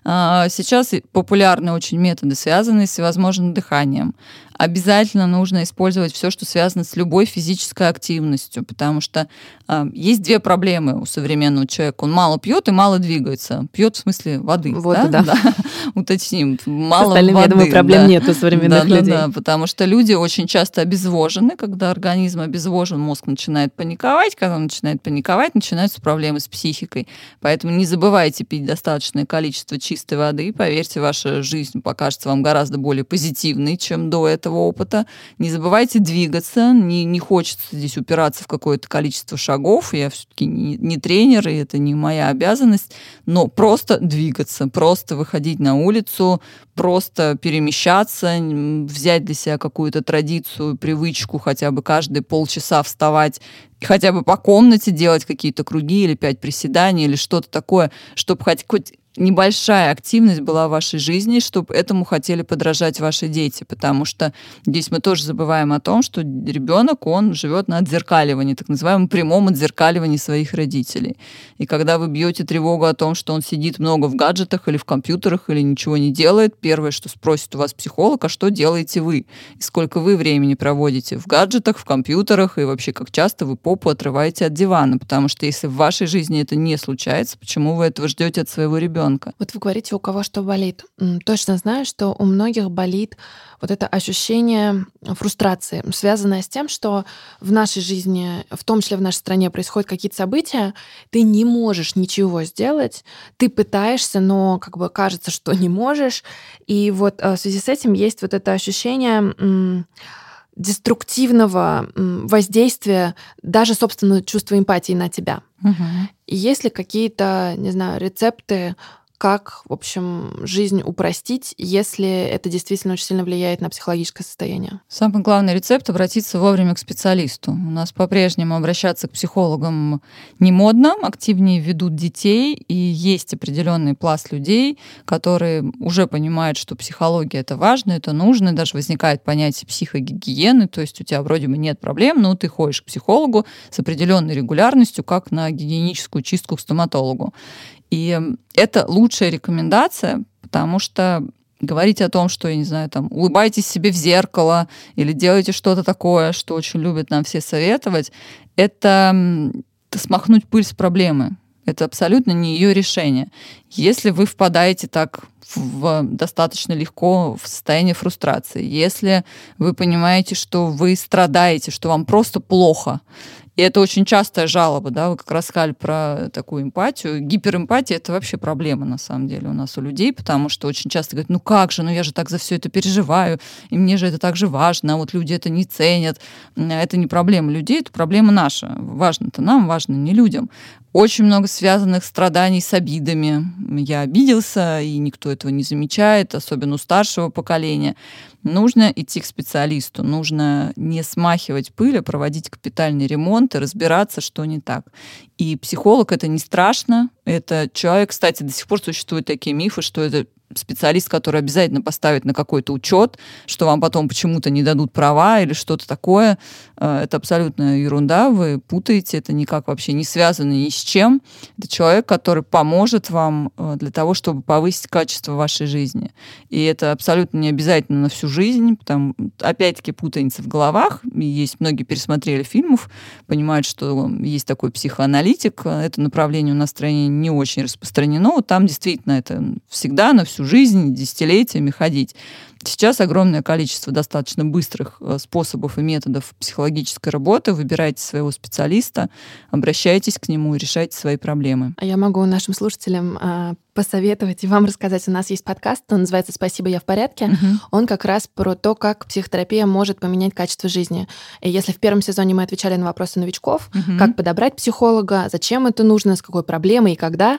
А, сейчас популярны очень методы, связанные с всевозможным дыханием. Обязательно нужно использовать все, что связано с любой физической активностью, потому что э, есть две проблемы у современного человека. Он мало пьет и мало двигается. Пьет в смысле воды. Воду, да? да. да. Уточним. Мало Остальным, воды. я думаю, проблем да. нет у современных да, людей. Да, да, потому что люди очень часто обезвожены. Когда организм обезвожен, мозг начинает паниковать. Когда он начинает паниковать, начинаются проблемы с психикой. Поэтому не забывайте пить достаточное количество чистой воды. Поверьте, ваша жизнь покажется вам гораздо более позитивной, чем до этого опыта. Не забывайте двигаться. Не, не хочется здесь упираться в какое-то количество шагов. Я все-таки не, не тренер, и это не моя обязанность. Но просто двигаться, просто выходить на улицу, просто перемещаться, взять для себя какую-то традицию, привычку хотя бы каждые полчаса вставать хотя бы по комнате делать какие-то круги или пять приседаний или что-то такое, чтобы хоть, хоть небольшая активность была в вашей жизни, чтобы этому хотели подражать ваши дети, потому что здесь мы тоже забываем о том, что ребенок, он живет на отзеркаливании, так называемом прямом отзеркаливании своих родителей. И когда вы бьете тревогу о том, что он сидит много в гаджетах или в компьютерах или ничего не делает, первое, что спросит у вас психолог, а что делаете вы? И сколько вы времени проводите в гаджетах, в компьютерах и вообще как часто вы попу отрываете от дивана? Потому что если в вашей жизни это не случается, почему вы этого ждете от своего ребенка? Ребенка. Вот вы говорите, у кого что болит. Точно знаю, что у многих болит вот это ощущение фрустрации, связанное с тем, что в нашей жизни, в том числе в нашей стране, происходят какие-то события, ты не можешь ничего сделать, ты пытаешься, но как бы кажется, что не можешь. И вот э, в связи с этим есть вот это ощущение деструктивного воздействия даже, собственно, чувства эмпатии на тебя. Угу. Есть ли какие-то, не знаю, рецепты как, в общем, жизнь упростить, если это действительно очень сильно влияет на психологическое состояние? Самый главный рецепт — обратиться вовремя к специалисту. У нас по-прежнему обращаться к психологам не модно, активнее ведут детей, и есть определенный пласт людей, которые уже понимают, что психология — это важно, это нужно, даже возникает понятие психогигиены, то есть у тебя вроде бы нет проблем, но ты ходишь к психологу с определенной регулярностью, как на гигиеническую чистку к стоматологу. И это лучшая рекомендация, потому что говорить о том, что, я не знаю, там, улыбайтесь себе в зеркало или делайте что-то такое, что очень любят нам все советовать, это, смахнуть пыль с проблемы. Это абсолютно не ее решение. Если вы впадаете так в, достаточно легко в состояние фрустрации, если вы понимаете, что вы страдаете, что вам просто плохо, и это очень частая жалоба, да, вы как раз сказали про такую эмпатию. Гиперэмпатия — это вообще проблема, на самом деле, у нас у людей, потому что очень часто говорят, ну как же, ну я же так за все это переживаю, и мне же это так же важно, а вот люди это не ценят. Это не проблема людей, это проблема наша. Важно-то нам, важно не людям. Очень много связанных страданий с обидами. Я обиделся, и никто этого не замечает, особенно у старшего поколения. Нужно идти к специалисту, нужно не смахивать пыль, а проводить капитальный ремонт и разбираться, что не так. И психолог это не страшно. Это человек, кстати, до сих пор существуют такие мифы, что это специалист, который обязательно поставит на какой-то учет, что вам потом почему-то не дадут права или что-то такое. Э, это абсолютно ерунда, вы путаете, это никак вообще не связано ни с чем. Это человек, который поможет вам э, для того, чтобы повысить качество вашей жизни. И это абсолютно не обязательно на всю жизнь, потому опять-таки путаница в головах. Есть многие пересмотрели фильмов, понимают, что есть такой психоаналитик. Это направление у нас в стране не очень распространено. Там действительно это всегда на всю жизнь, десятилетиями ходить. Сейчас огромное количество достаточно быстрых э, способов и методов психологической работы. Выбирайте своего специалиста, обращайтесь к нему и решайте свои проблемы. А я могу нашим слушателям а, посоветовать и вам рассказать. У нас есть подкаст, он называется «Спасибо, я в порядке». Угу. Он как раз про то, как психотерапия может поменять качество жизни. И если в первом сезоне мы отвечали на вопросы новичков, угу. как подобрать психолога, зачем это нужно, с какой проблемой и когда,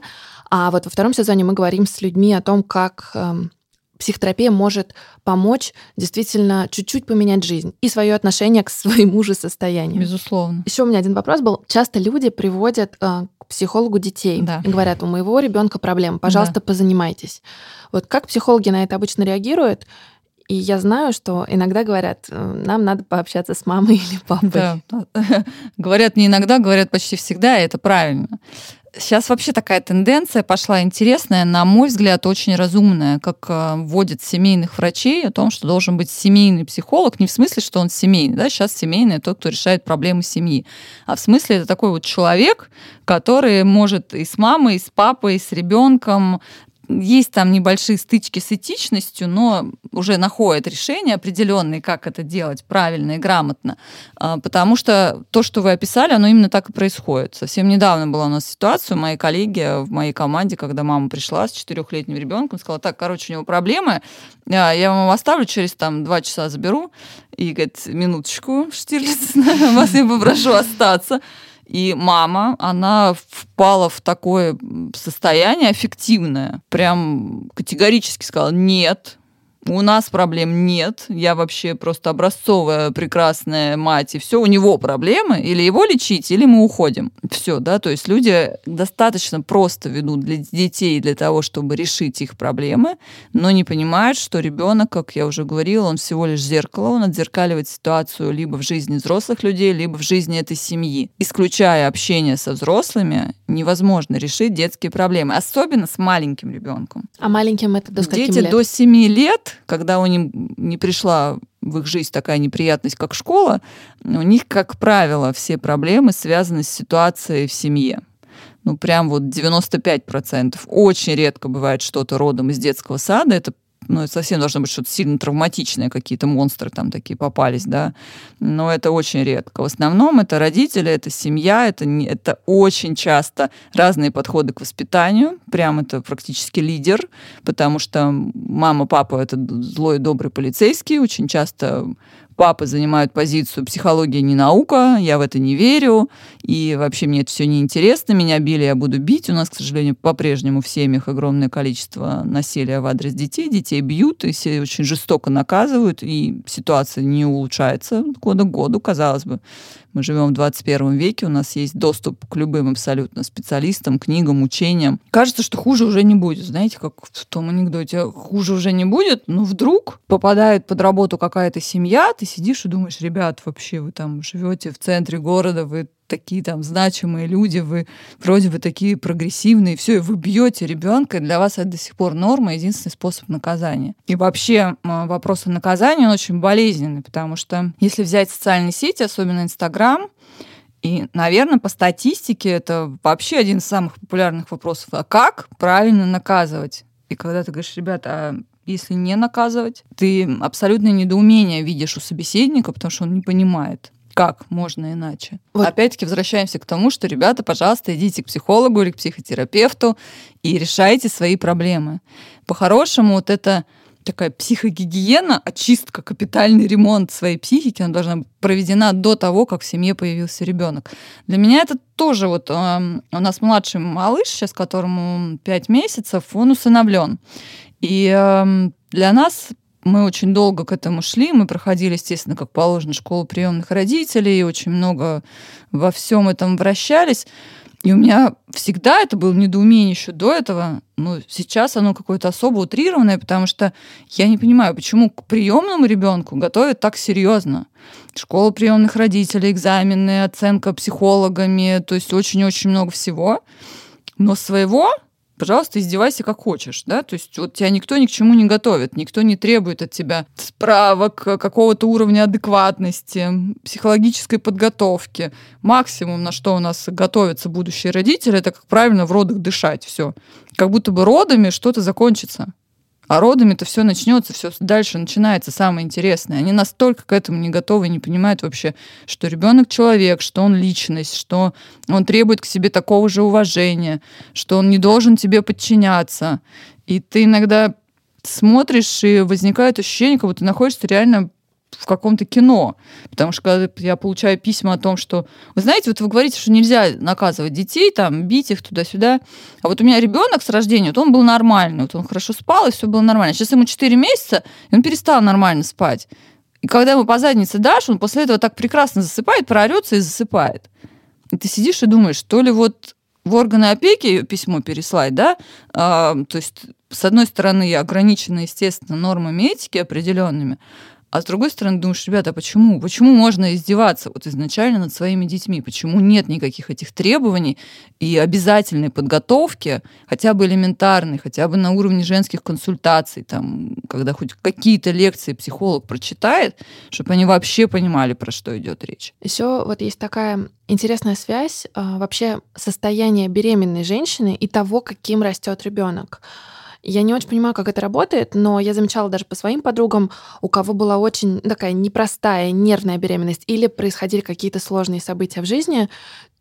а вот во втором сезоне мы говорим с людьми о том, как эм, психотерапия может помочь действительно чуть-чуть поменять жизнь и свое отношение к своему же состоянию. Безусловно. Еще у меня один вопрос был. Часто люди приводят э, к психологу детей да. и говорят, у моего ребенка проблема, пожалуйста, да. позанимайтесь. Вот как психологи на это обычно реагируют? И я знаю, что иногда говорят, э, нам надо пообщаться с мамой или папой. Да. говорят не иногда, говорят почти всегда, и это правильно. Сейчас вообще такая тенденция пошла интересная, на мой взгляд, очень разумная, как э, вводят семейных врачей о том, что должен быть семейный психолог, не в смысле, что он семейный, да, сейчас семейный тот, кто решает проблемы семьи, а в смысле это такой вот человек, который может и с мамой, и с папой, и с ребенком есть там небольшие стычки с этичностью, но уже находят решения определенные, как это делать правильно и грамотно. А, потому что то, что вы описали, оно именно так и происходит. Совсем недавно была у нас ситуация, моей коллеги в моей команде, когда мама пришла с четырехлетним ребенком, сказала, так, короче, у него проблемы, а, я вам оставлю, через там два часа заберу. И говорит, минуточку, Штирлиц, вас я попрошу остаться. И мама, она впала в такое состояние аффективное. Прям категорически сказала, нет, у нас проблем нет. Я вообще просто образцовая прекрасная мать, и все, у него проблемы. Или его лечить, или мы уходим. Все, да, то есть люди достаточно просто ведут для детей для того, чтобы решить их проблемы, но не понимают, что ребенок, как я уже говорила, он всего лишь зеркало, он отзеркаливает ситуацию либо в жизни взрослых людей, либо в жизни этой семьи. Исключая общение со взрослыми, невозможно решить детские проблемы, особенно с маленьким ребенком. А маленьким это до скольки Дети лет? до 7 лет когда у них не пришла в их жизнь такая неприятность, как школа, у них, как правило, все проблемы связаны с ситуацией в семье. Ну, прям вот 95%. Очень редко бывает что-то родом из детского сада. Это ну, это совсем должно быть что-то сильно травматичное, какие-то монстры там такие попались, да, но это очень редко. В основном это родители, это семья, это, не, это очень часто разные подходы к воспитанию, прям это практически лидер, потому что мама, папа — это злой, добрый полицейский, очень часто папы занимают позицию «психология не наука», я в это не верю, и вообще мне это все неинтересно, меня били, я буду бить. У нас, к сожалению, по-прежнему в семьях огромное количество насилия в адрес детей, детей бьют, и все очень жестоко наказывают, и ситуация не улучшается года к году, казалось бы. Мы живем в 21 веке, у нас есть доступ к любым абсолютно специалистам, книгам, учениям. Кажется, что хуже уже не будет. Знаете, как в том анекдоте, хуже уже не будет, но вдруг попадает под работу какая-то семья, ты сидишь и думаешь, ребят, вообще вы там живете в центре города, вы такие там значимые люди, вы вроде бы такие прогрессивные, все, и вы бьете ребенка, и для вас это до сих пор норма, единственный способ наказания. И вообще вопрос о наказании, он очень болезненный, потому что если взять социальные сети, особенно Инстаграм, и, наверное, по статистике это вообще один из самых популярных вопросов. А как правильно наказывать? И когда ты говоришь, ребята, а если не наказывать, ты абсолютное недоумение видишь у собеседника, потому что он не понимает как можно иначе? Вот. Опять-таки возвращаемся к тому, что, ребята, пожалуйста, идите к психологу или к психотерапевту и решайте свои проблемы. По-хорошему, вот это такая психогигиена, очистка, капитальный ремонт своей психики, она должна быть проведена до того, как в семье появился ребенок. Для меня это тоже вот э, у нас младший малыш, сейчас которому 5 месяцев, он усыновлен. И э, для нас мы очень долго к этому шли. Мы проходили, естественно, как положено, школу приемных родителей, и очень много во всем этом вращались. И у меня всегда это было недоумение еще до этого, но сейчас оно какое-то особо утрированное, потому что я не понимаю, почему к приемному ребенку готовят так серьезно. Школа приемных родителей, экзамены, оценка психологами, то есть очень-очень много всего. Но своего пожалуйста, издевайся как хочешь, да, то есть вот тебя никто ни к чему не готовит, никто не требует от тебя справок, какого-то уровня адекватности, психологической подготовки. Максимум, на что у нас готовятся будущие родители, это как правильно в родах дышать, все. Как будто бы родами что-то закончится. А родами-то все начнется, все дальше начинается самое интересное. Они настолько к этому не готовы, не понимают вообще, что ребенок человек, что он личность, что он требует к себе такого же уважения, что он не должен тебе подчиняться. И ты иногда смотришь, и возникает ощущение, как будто ты находишься реально в каком-то кино. Потому что когда я получаю письма о том, что... Вы знаете, вот вы говорите, что нельзя наказывать детей, там, бить их туда-сюда. А вот у меня ребенок с рождения, вот он был нормальный, вот он хорошо спал, и все было нормально. Сейчас ему 4 месяца, и он перестал нормально спать. И когда ему по заднице дашь, он после этого так прекрасно засыпает, проорется и засыпает. И ты сидишь и думаешь, то ли вот в органы опеки письмо переслать, да, а, то есть, с одной стороны, я ограничена, естественно, нормами этики определенными, а с другой стороны, думаешь, ребята, а почему? Почему можно издеваться вот изначально над своими детьми? Почему нет никаких этих требований и обязательной подготовки, хотя бы элементарной, хотя бы на уровне женских консультаций, там, когда хоть какие-то лекции психолог прочитает, чтобы они вообще понимали, про что идет речь. Еще вот есть такая интересная связь а, вообще состояния беременной женщины и того, каким растет ребенок. Я не очень понимаю, как это работает, но я замечала даже по своим подругам, у кого была очень такая непростая нервная беременность или происходили какие-то сложные события в жизни,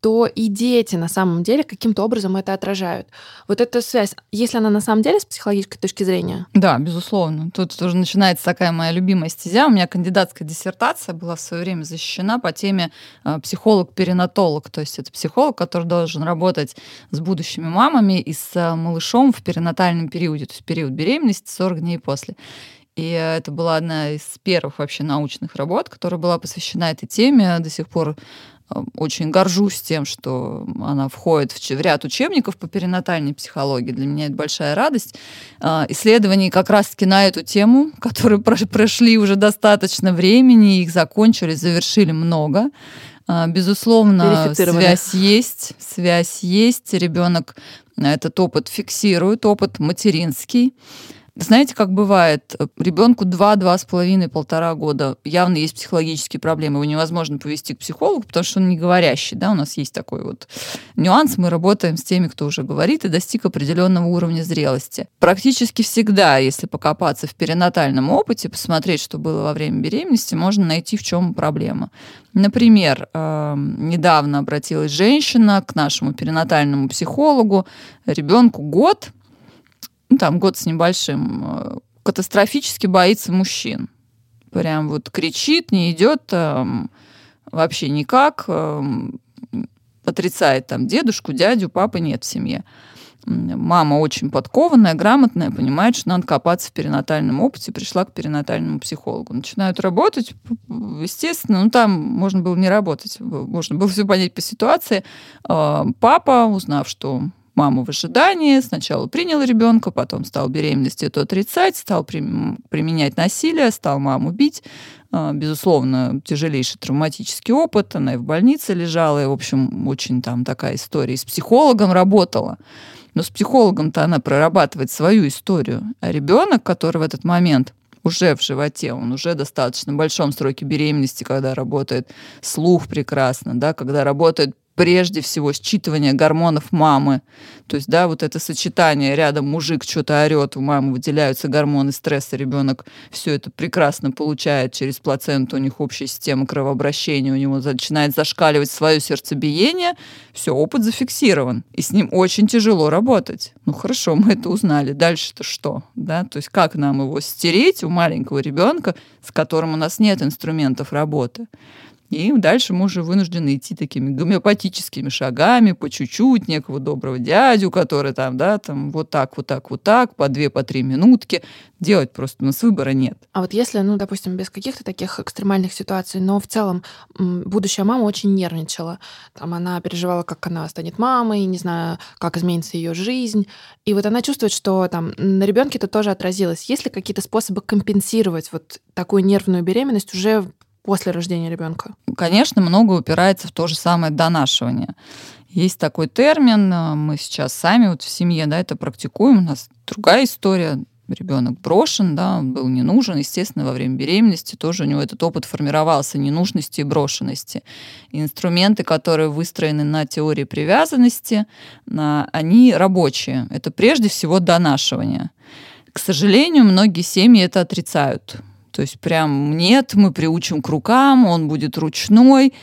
то и дети на самом деле каким-то образом это отражают. Вот эта связь, если она на самом деле с психологической точки зрения? Да, безусловно. Тут тоже начинается такая моя любимая стезя. У меня кандидатская диссертация была в свое время защищена по теме а, психолог-перинатолог. То есть это психолог, который должен работать с будущими мамами и с а, малышом в перинатальном периоде, то есть период беременности 40 дней после. И это была одна из первых вообще научных работ, которая была посвящена этой теме. До сих пор очень горжусь тем, что она входит в ряд учебников по перинатальной психологии. Для меня это большая радость. А, исследований как раз-таки на эту тему, которые прошли уже достаточно времени, их закончили, завершили много. А, безусловно, связь есть, связь есть. Ребенок этот опыт фиксирует, опыт материнский. Знаете, как бывает, ребенку 2, два с половиной, полтора года явно есть психологические проблемы, его невозможно повести к психологу, потому что он не говорящий, да, у нас есть такой вот нюанс, мы работаем с теми, кто уже говорит и достиг определенного уровня зрелости. Практически всегда, если покопаться в перинатальном опыте, посмотреть, что было во время беременности, можно найти, в чем проблема. Например, эм, недавно обратилась женщина к нашему перинатальному психологу, ребенку год, ну, там год с небольшим, э, катастрофически боится мужчин. Прям вот кричит, не идет там, вообще никак, эм, отрицает там дедушку, дядю, папы нет в семье. Мама очень подкованная, грамотная, понимает, что надо копаться в перинатальном опыте, пришла к перинатальному психологу. Начинают работать, естественно, ну там можно было не работать, можно было все понять по ситуации. Э, папа, узнав, что маму в ожидании, сначала принял ребенка, потом стал беременность это отрицать, стал применять насилие, стал маму бить. А, безусловно, тяжелейший травматический опыт. Она и в больнице лежала, и, в общем, очень там такая история. И с психологом работала. Но с психологом-то она прорабатывает свою историю. А ребенок, который в этот момент уже в животе, он уже достаточно большом сроке беременности, когда работает слух прекрасно, да, когда работает прежде всего считывание гормонов мамы. То есть, да, вот это сочетание, рядом мужик что-то орет, у мамы выделяются гормоны стресса, ребенок все это прекрасно получает через плаценту, у них общая система кровообращения, у него начинает зашкаливать свое сердцебиение, все, опыт зафиксирован, и с ним очень тяжело работать. Ну хорошо, мы это узнали, дальше-то что? Да? То есть как нам его стереть у маленького ребенка, с которым у нас нет инструментов работы? И дальше мы уже вынуждены идти такими гомеопатическими шагами, по чуть-чуть, некого доброго дядю, который там, да, там вот так, вот так, вот так, по две, по три минутки. Делать просто у нас выбора нет. А вот если, ну, допустим, без каких-то таких экстремальных ситуаций, но в целом будущая мама очень нервничала. Там она переживала, как она станет мамой, не знаю, как изменится ее жизнь. И вот она чувствует, что там на ребенке это тоже отразилось. Есть ли какие-то способы компенсировать вот такую нервную беременность уже после рождения ребенка? Конечно, много упирается в то же самое донашивание. Есть такой термин, э, мы сейчас сами вот в семье, да, это практикуем, у нас другая история, ребенок брошен, да, он был не нужен, естественно, во время беременности тоже у него этот опыт формировался ненужности и брошенности. Инструменты, которые выстроены на теории привязанности, они рабочие. Это прежде всего донашивание. К сожалению, многие семьи это отрицают. То есть прям нет, мы приучим к рукам, он будет ручной.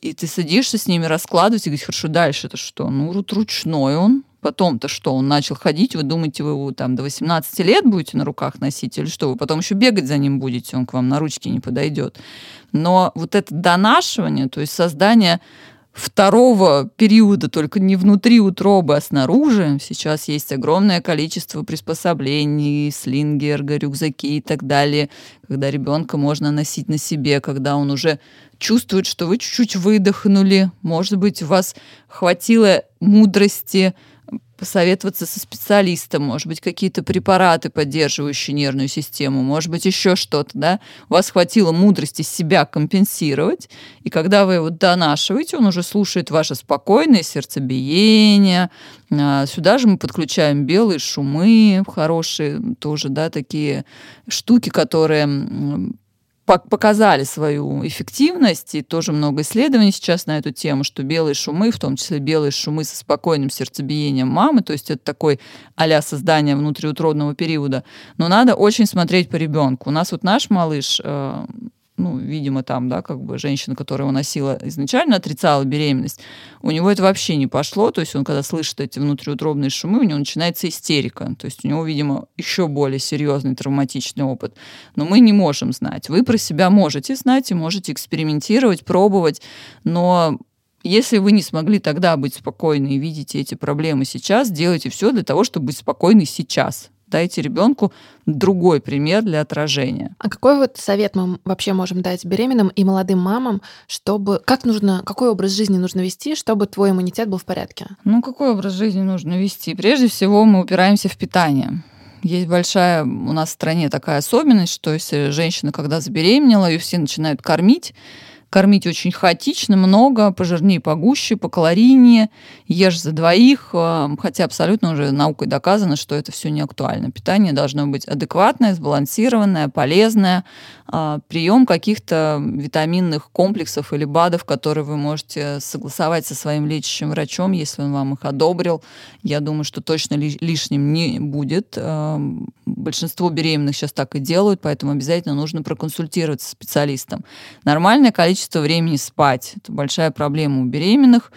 И ты садишься с ними раскладывать и говоришь, хорошо, дальше это что? Ну, ручной он, Потом-то что, он начал ходить, вы думаете, вы его там до 18 лет будете на руках носить или что? Вы потом еще бегать за ним будете, он к вам на ручке не подойдет. Но вот это донашивание, то есть создание второго периода, только не внутри утробы, а снаружи. Сейчас есть огромное количество приспособлений, слинги, рюкзаки и так далее, когда ребенка можно носить на себе, когда он уже чувствует, что вы чуть-чуть выдохнули, может быть, у вас хватило мудрости посоветоваться со специалистом, может быть, какие-то препараты, поддерживающие нервную систему, может быть, еще что-то, да, у вас хватило мудрости себя компенсировать, и когда вы его донашиваете, он уже слушает ваше спокойное сердцебиение, а, Сюда же мы подключаем белые шумы, хорошие тоже, да, такие штуки, которые показали свою эффективность, и тоже много исследований сейчас на эту тему, что белые шумы, в том числе белые шумы со спокойным сердцебиением мамы, то есть это такой а создание внутриутробного периода, но надо очень смотреть по ребенку. У нас вот наш малыш э, ну, видимо, там, да, как бы женщина, которая его носила, изначально отрицала беременность, у него это вообще не пошло, то есть он, когда слышит эти внутриутробные шумы, у него начинается истерика, то есть у него, видимо, еще более серьезный травматичный опыт. Но мы не можем знать. Вы про себя можете знать и можете экспериментировать, пробовать, но если вы не смогли тогда быть спокойны и видите эти проблемы сейчас, делайте все для того, чтобы быть спокойны сейчас дайте ребенку другой пример для отражения. А какой вот совет мы вообще можем дать беременным и молодым мамам, чтобы как нужно, какой образ жизни нужно вести, чтобы твой иммунитет был в порядке? Ну, какой образ жизни нужно вести? Прежде всего, мы упираемся в питание. Есть большая у нас в стране такая особенность, что если женщина, когда забеременела, ее все начинают кормить, кормить очень хаотично, много, пожирнее, погуще, покалорийнее, ешь за двоих, э, хотя абсолютно уже наукой доказано, что это все не актуально. Питание должно быть адекватное, сбалансированное, полезное, а, прием каких-то витаминных комплексов или БАДов, которые вы можете согласовать со своим лечащим врачом, если он вам их одобрил. Я думаю, что точно лишним не будет. А, большинство беременных сейчас так и делают, поэтому обязательно нужно проконсультироваться с специалистом. Нормальное количество времени спать. Это большая проблема у беременных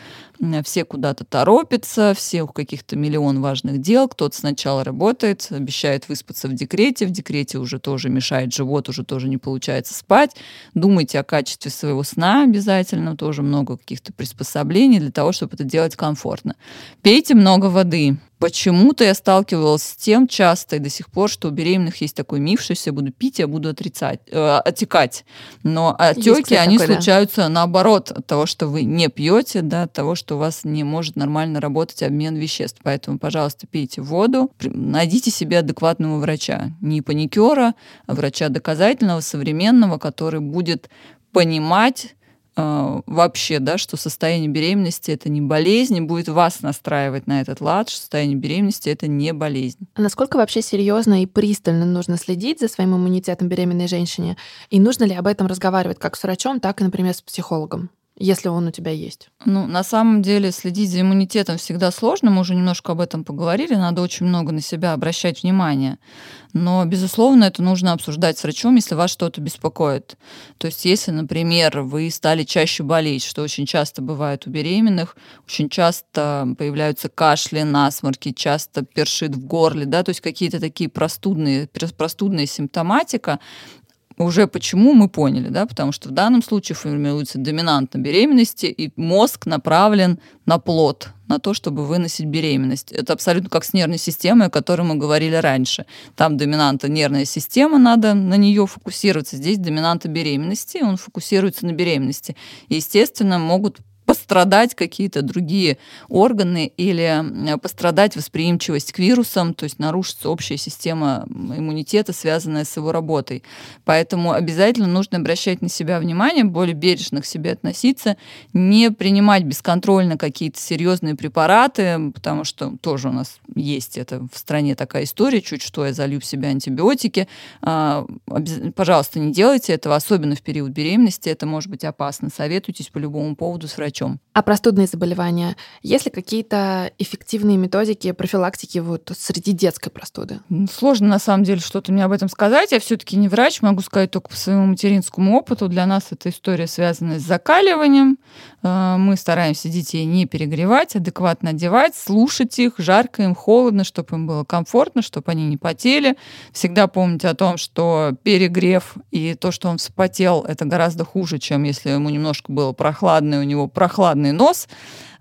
все куда-то торопятся, все у каких-то миллион важных дел, кто-то сначала работает, обещает выспаться в декрете, в декрете уже тоже мешает живот, уже тоже не получается спать. Думайте о качестве своего сна обязательно, тоже много каких-то приспособлений для того, чтобы это делать комфортно. Пейте много воды, Почему-то я сталкивалась с тем часто и до сих пор, что у беременных есть такой миф, что если я буду пить, я буду отрицать, э, отекать. Но отеки, они такой, случаются да. наоборот от того, что вы не пьете, да, от того, что у вас не может нормально работать обмен веществ. Поэтому, пожалуйста, пейте воду, найдите себе адекватного врача. Не паникера, а врача доказательного, современного, который будет понимать, а, вообще, да, что состояние беременности это не болезнь, и будет вас настраивать на этот лад, что состояние беременности это не болезнь. А насколько вообще серьезно и пристально нужно следить за своим иммунитетом беременной женщине? И нужно ли об этом разговаривать как с врачом, так и, например, с психологом? Если он у тебя есть? Ну, на самом деле, следить за иммунитетом всегда сложно. Мы уже немножко об этом поговорили. Надо очень много на себя обращать внимание. Но, безусловно, это нужно обсуждать с врачом, если вас что-то беспокоит. То есть, если, например, вы стали чаще болеть, что очень часто бывает у беременных, очень часто появляются кашли, насморки, часто першит в горле, да, то есть какие-то такие простудные, простудная симптоматика, уже почему мы поняли, да, потому что в данном случае формируется доминанта беременности, и мозг направлен на плод, на то, чтобы выносить беременность. Это абсолютно как с нервной системой, о которой мы говорили раньше. Там доминанта нервная система, надо на нее фокусироваться. Здесь доминанта беременности, он фокусируется на беременности. И, естественно, могут пострадать какие-то другие органы или пострадать восприимчивость к вирусам, то есть нарушится общая система иммунитета, связанная с его работой. Поэтому обязательно нужно обращать на себя внимание, более бережно к себе относиться, не принимать бесконтрольно какие-то серьезные препараты, потому что тоже у нас есть это в стране такая история, чуть что я залью в себя антибиотики. А, пожалуйста, не делайте этого, особенно в период беременности, это может быть опасно. Советуйтесь по любому поводу с врачом. А простудные заболевания? Есть ли какие-то эффективные методики профилактики вот среди детской простуды? Сложно на самом деле что-то мне об этом сказать. Я все-таки не врач, могу сказать только по своему материнскому опыту. Для нас эта история связана с закаливанием. А, мы стараемся детей не перегревать, адекватно одевать, слушать их, жарко им, холодно, чтобы им было комфортно, чтобы они не потели. Всегда помнить о том, что перегрев и то, что он вспотел, это гораздо хуже, чем если ему немножко было прохладно, и у него прохладный нос.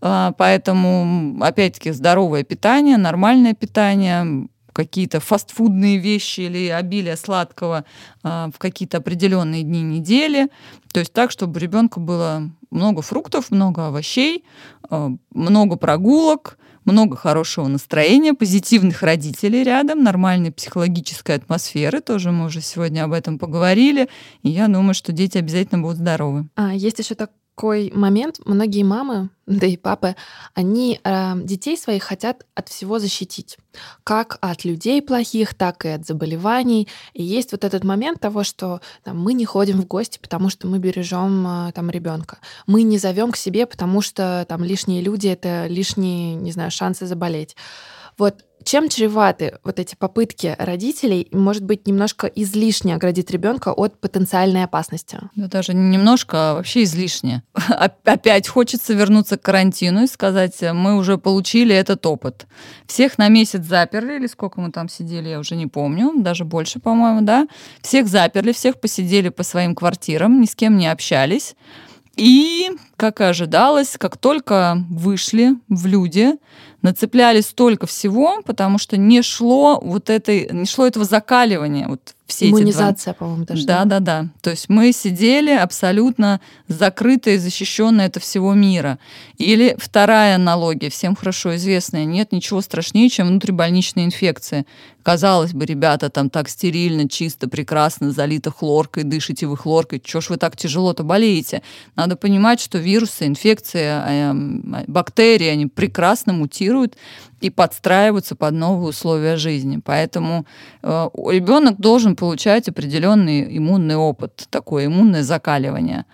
А, поэтому, опять-таки, здоровое питание, нормальное питание, какие-то фастфудные вещи или обилие сладкого а, в какие-то определенные дни недели. То есть так, чтобы у ребенка было много фруктов, много овощей, а, много прогулок, много хорошего настроения, позитивных родителей рядом, нормальной психологической атмосферы. Тоже мы уже сегодня об этом поговорили. И я думаю, что дети обязательно будут здоровы. А есть еще так такой момент. Многие мамы, да и папы, они э, детей своих хотят от всего защитить. Как от людей плохих, так и от заболеваний. И есть вот этот момент того, что там, мы не ходим в гости, потому что мы бережем э, там ребенка. Мы не зовем к себе, потому что там лишние люди это лишние, не знаю, шансы заболеть. Вот чем чреваты вот эти попытки родителей, может быть, немножко излишне оградить ребенка от потенциальной опасности? Да даже не немножко, а вообще излишне. Опять хочется вернуться к карантину и сказать, мы уже получили этот опыт. Всех на месяц заперли, или сколько мы там сидели, я уже не помню, даже больше, по-моему, да. Всех заперли, всех посидели по своим квартирам, ни с кем не общались. И, как и ожидалось, как только вышли в люди, нацепляли столько всего, потому что не шло вот этой, не шло этого закаливания. Вот все Иммунизация, по-моему, даже. Да, да, да. То есть мы сидели абсолютно закрытые, защищенные от всего мира. Или вторая аналогия, всем хорошо известная. Нет ничего страшнее, чем внутрибольничная инфекция. Казалось бы, ребята, там так стерильно, чисто, прекрасно, залито хлоркой, дышите вы хлоркой. Чего ж вы так тяжело-то болеете? Надо понимать, что вирусы, инфекции, эм, бактерии, они прекрасно мутируют и подстраиваются под новые условия жизни. Поэтому э, ребенок должен получать определенный иммунный опыт, такое иммунное закаливание.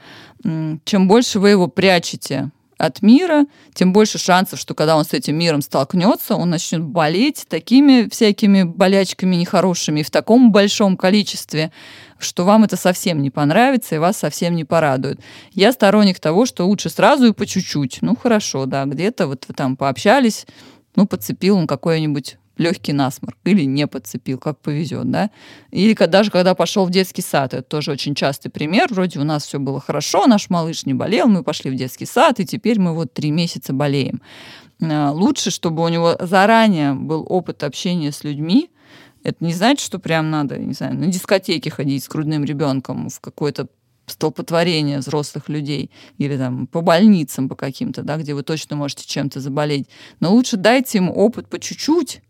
Чем больше вы его прячете от мира, тем больше шансов, что когда он с этим миром столкнется, он начнет болеть такими всякими болячками нехорошими в таком большом количестве, что вам это совсем не понравится и вас совсем не порадует. Я сторонник того, что лучше сразу и по чуть-чуть. Ну хорошо, да, где-то вот вы там пообщались, ну, подцепил он какой-нибудь легкий насморк или не подцепил, как повезет, да. Или даже когда пошел в детский сад, это тоже очень частый пример. Вроде у нас все было хорошо, наш малыш не болел, мы пошли в детский сад, и теперь мы вот три месяца болеем. А, лучше, чтобы у него заранее был опыт общения с людьми, это не значит, что прям надо, не знаю, на дискотеке ходить с грудным ребенком в какой-то столпотворение взрослых людей или там по больницам по каким-то, да, где вы точно можете чем-то заболеть. Но лучше дайте ему опыт по чуть-чуть,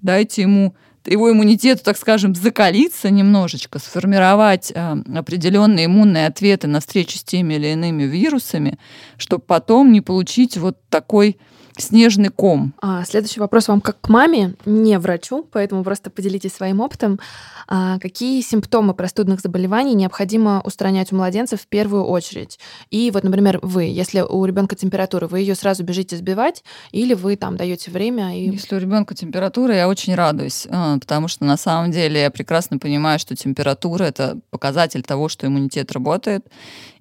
дайте ему его иммунитету, так скажем, закалиться немножечко, сформировать э, определенные иммунные ответы на встречу с теми или иными вирусами, чтобы потом не получить вот такой снежный ком. А, следующий вопрос вам как к маме, не врачу, поэтому просто поделитесь своим опытом. А, какие симптомы простудных заболеваний необходимо устранять у младенцев в первую очередь? И вот, например, вы, если у ребенка температура, вы ее сразу бежите сбивать, или вы там даете время? И... Если у ребенка температура, я очень радуюсь, а, потому что на самом деле я прекрасно понимаю, что температура это показатель того, что иммунитет работает.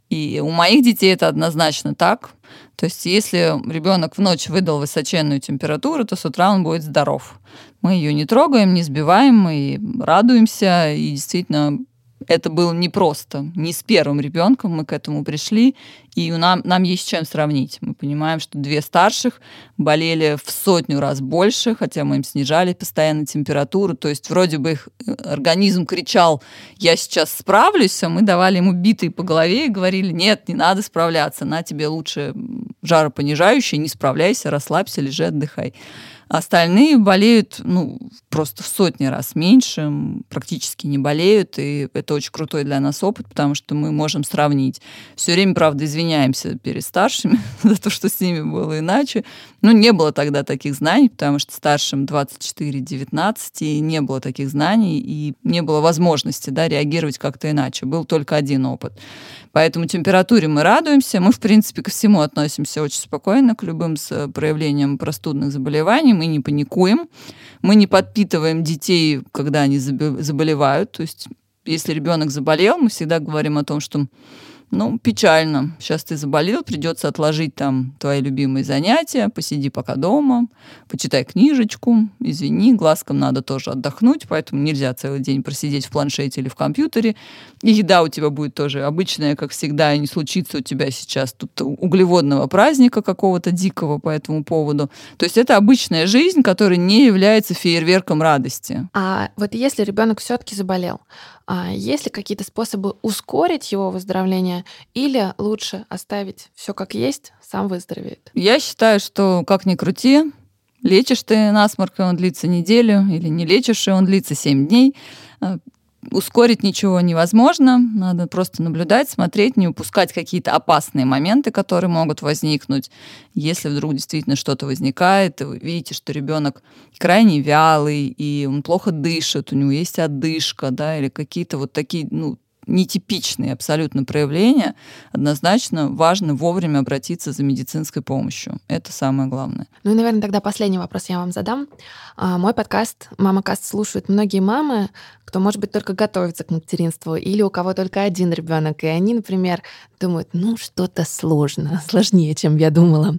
И у моих детей это однозначно так. То есть если ребенок в ночь выдал высоченную температуру, то с утра он будет здоров. Мы ее не трогаем, не сбиваем, мы радуемся и действительно это было непросто. Не с первым ребенком мы к этому пришли, и нам, нам есть чем сравнить. Мы понимаем, что две старших болели в сотню раз больше, хотя мы им снижали постоянно температуру. То есть вроде бы их э, организм кричал, я сейчас справлюсь, а мы давали ему битые по голове и говорили, нет, не надо справляться, на тебе лучше жаропонижающее, не справляйся, расслабься, лежи, отдыхай. Остальные болеют, ну, просто в сотни раз меньше, практически не болеют, и это очень крутой для нас опыт, потому что мы можем сравнить. Все время, правда, извиняемся перед старшими за то, что с ними было иначе. Ну, не было тогда таких знаний, потому что старшим 24-19, и не было таких знаний, и не было возможности да, реагировать как-то иначе. Был только один опыт. Поэтому температуре мы радуемся. Мы, в принципе, ко всему относимся очень спокойно, к любым проявлениям простудных заболеваний. Мы не паникуем. Мы не подпитываем детей, когда они заболевают. То есть, если ребенок заболел, мы всегда говорим о том, что ну, печально. Сейчас ты заболел, придется отложить там твои любимые занятия, посиди пока дома, почитай книжечку, извини, глазкам надо тоже отдохнуть, поэтому нельзя целый день просидеть в планшете или в компьютере. И еда у тебя будет тоже обычная, как всегда, и не случится у тебя сейчас тут углеводного праздника какого-то дикого по этому поводу. То есть это обычная жизнь, которая не является фейерверком радости. А вот если ребенок все-таки заболел, а есть ли какие-то способы ускорить его выздоровление или лучше оставить все как есть, сам выздоровеет? Я считаю, что как ни крути, лечишь ты насморк, и он длится неделю, или не лечишь, и он длится 7 дней. Ускорить ничего невозможно, надо просто наблюдать, смотреть, не упускать какие-то опасные моменты, которые могут возникнуть. Если вдруг действительно что-то возникает, и вы видите, что ребенок крайне вялый, и он плохо дышит, у него есть отдышка, да, или какие-то вот такие, ну, нетипичные абсолютно проявления, однозначно важно вовремя обратиться за медицинской помощью. Это самое главное. Ну и, наверное, тогда последний вопрос я вам задам. А, мой подкаст «Мама Каст» слушают многие мамы, кто, может быть, только готовится к материнству, или у кого только один ребенок, и они, например, думают, ну, что-то сложно, сложнее, чем я думала.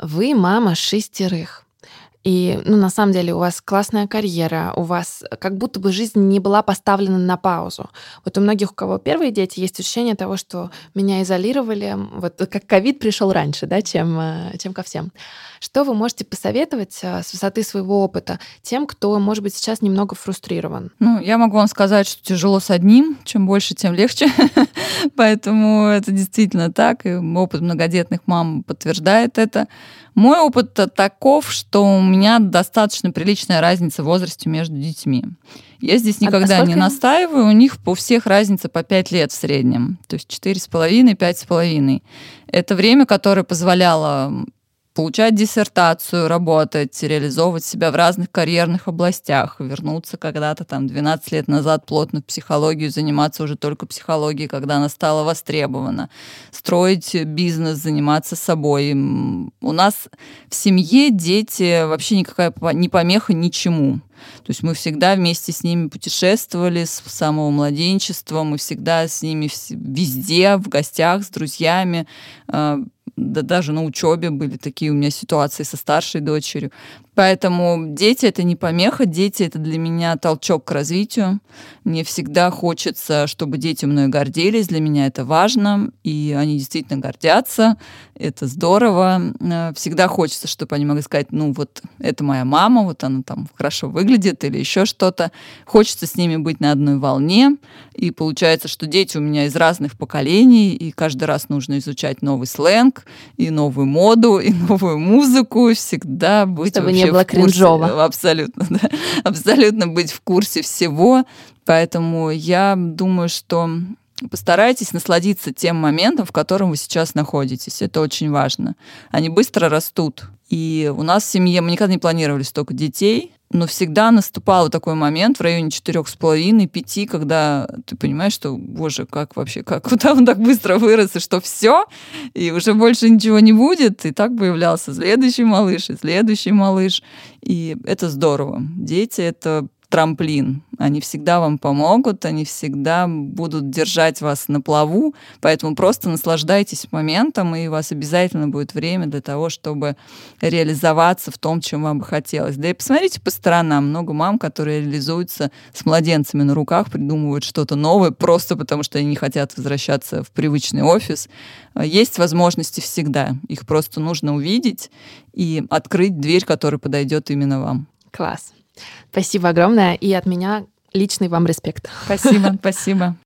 Вы мама шестерых. И, ну, на самом деле, у вас классная карьера, у вас как будто бы жизнь не была поставлена на паузу. Вот у многих, у кого первые дети, есть ощущение того, что меня изолировали, вот как ковид пришел раньше, да, чем, э, чем ко всем. Что вы можете посоветовать э, с высоты своего опыта тем, кто, может быть, сейчас немного фрустрирован? Ну, я могу вам сказать, что тяжело с одним, чем больше, тем легче. Поэтому это действительно так, и опыт многодетных мам подтверждает это. Мой опыт таков, что у меня достаточно приличная разница в возрасте между детьми. Я здесь а никогда а не настаиваю. У них у всех разница по 5 лет в среднем. То есть 4,5, 5,5. Это время, которое позволяло получать диссертацию, работать, реализовывать себя в разных карьерных областях, вернуться когда-то там 12 лет назад плотно в психологию, заниматься уже только психологией, когда она стала востребована, строить бизнес, заниматься собой. У нас в семье дети вообще никакая не помеха ничему. То есть мы всегда вместе с ними путешествовали с самого младенчества, мы всегда с ними везде, в гостях, с друзьями, а, да даже на учебе были такие у меня ситуации со старшей дочерью. Поэтому дети это не помеха, дети это для меня толчок к развитию. Мне всегда хочется, чтобы дети мной гордились, для меня это важно, и они действительно гордятся, это здорово. Э, всегда хочется, чтобы они могли сказать, ну вот это моя мама, вот она там хорошо выглядит или еще что-то. Хочется с ними быть на одной волне, и получается, что дети у меня из разных поколений, и каждый раз нужно изучать новый сленг, и новую моду, и новую музыку, всегда быть чтобы не было кринжово. Абсолютно, да. Абсолютно быть в курсе всего. Поэтому я думаю, что постарайтесь насладиться тем моментом, в котором вы сейчас находитесь. Это очень важно. Они быстро растут. И у нас в семье мы никогда не планировали столько детей но всегда наступал такой момент в районе четырех с половиной, пяти, когда ты понимаешь, что, боже, как вообще, как куда он так быстро вырос, и что все, и уже больше ничего не будет, и так появлялся следующий малыш, и следующий малыш, и это здорово. Дети — это трамплин. Они всегда вам помогут, они всегда будут держать вас на плаву, поэтому просто наслаждайтесь моментом, и у вас обязательно будет время для того, чтобы реализоваться в том, чем вам бы хотелось. Да и посмотрите по сторонам. Много мам, которые реализуются с младенцами на руках, придумывают что-то новое, просто потому что они не хотят возвращаться в привычный офис. Есть возможности всегда. Их просто нужно увидеть и открыть дверь, которая подойдет именно вам. Класс. Спасибо огромное. И от меня личный вам респект. Спасибо, спасибо.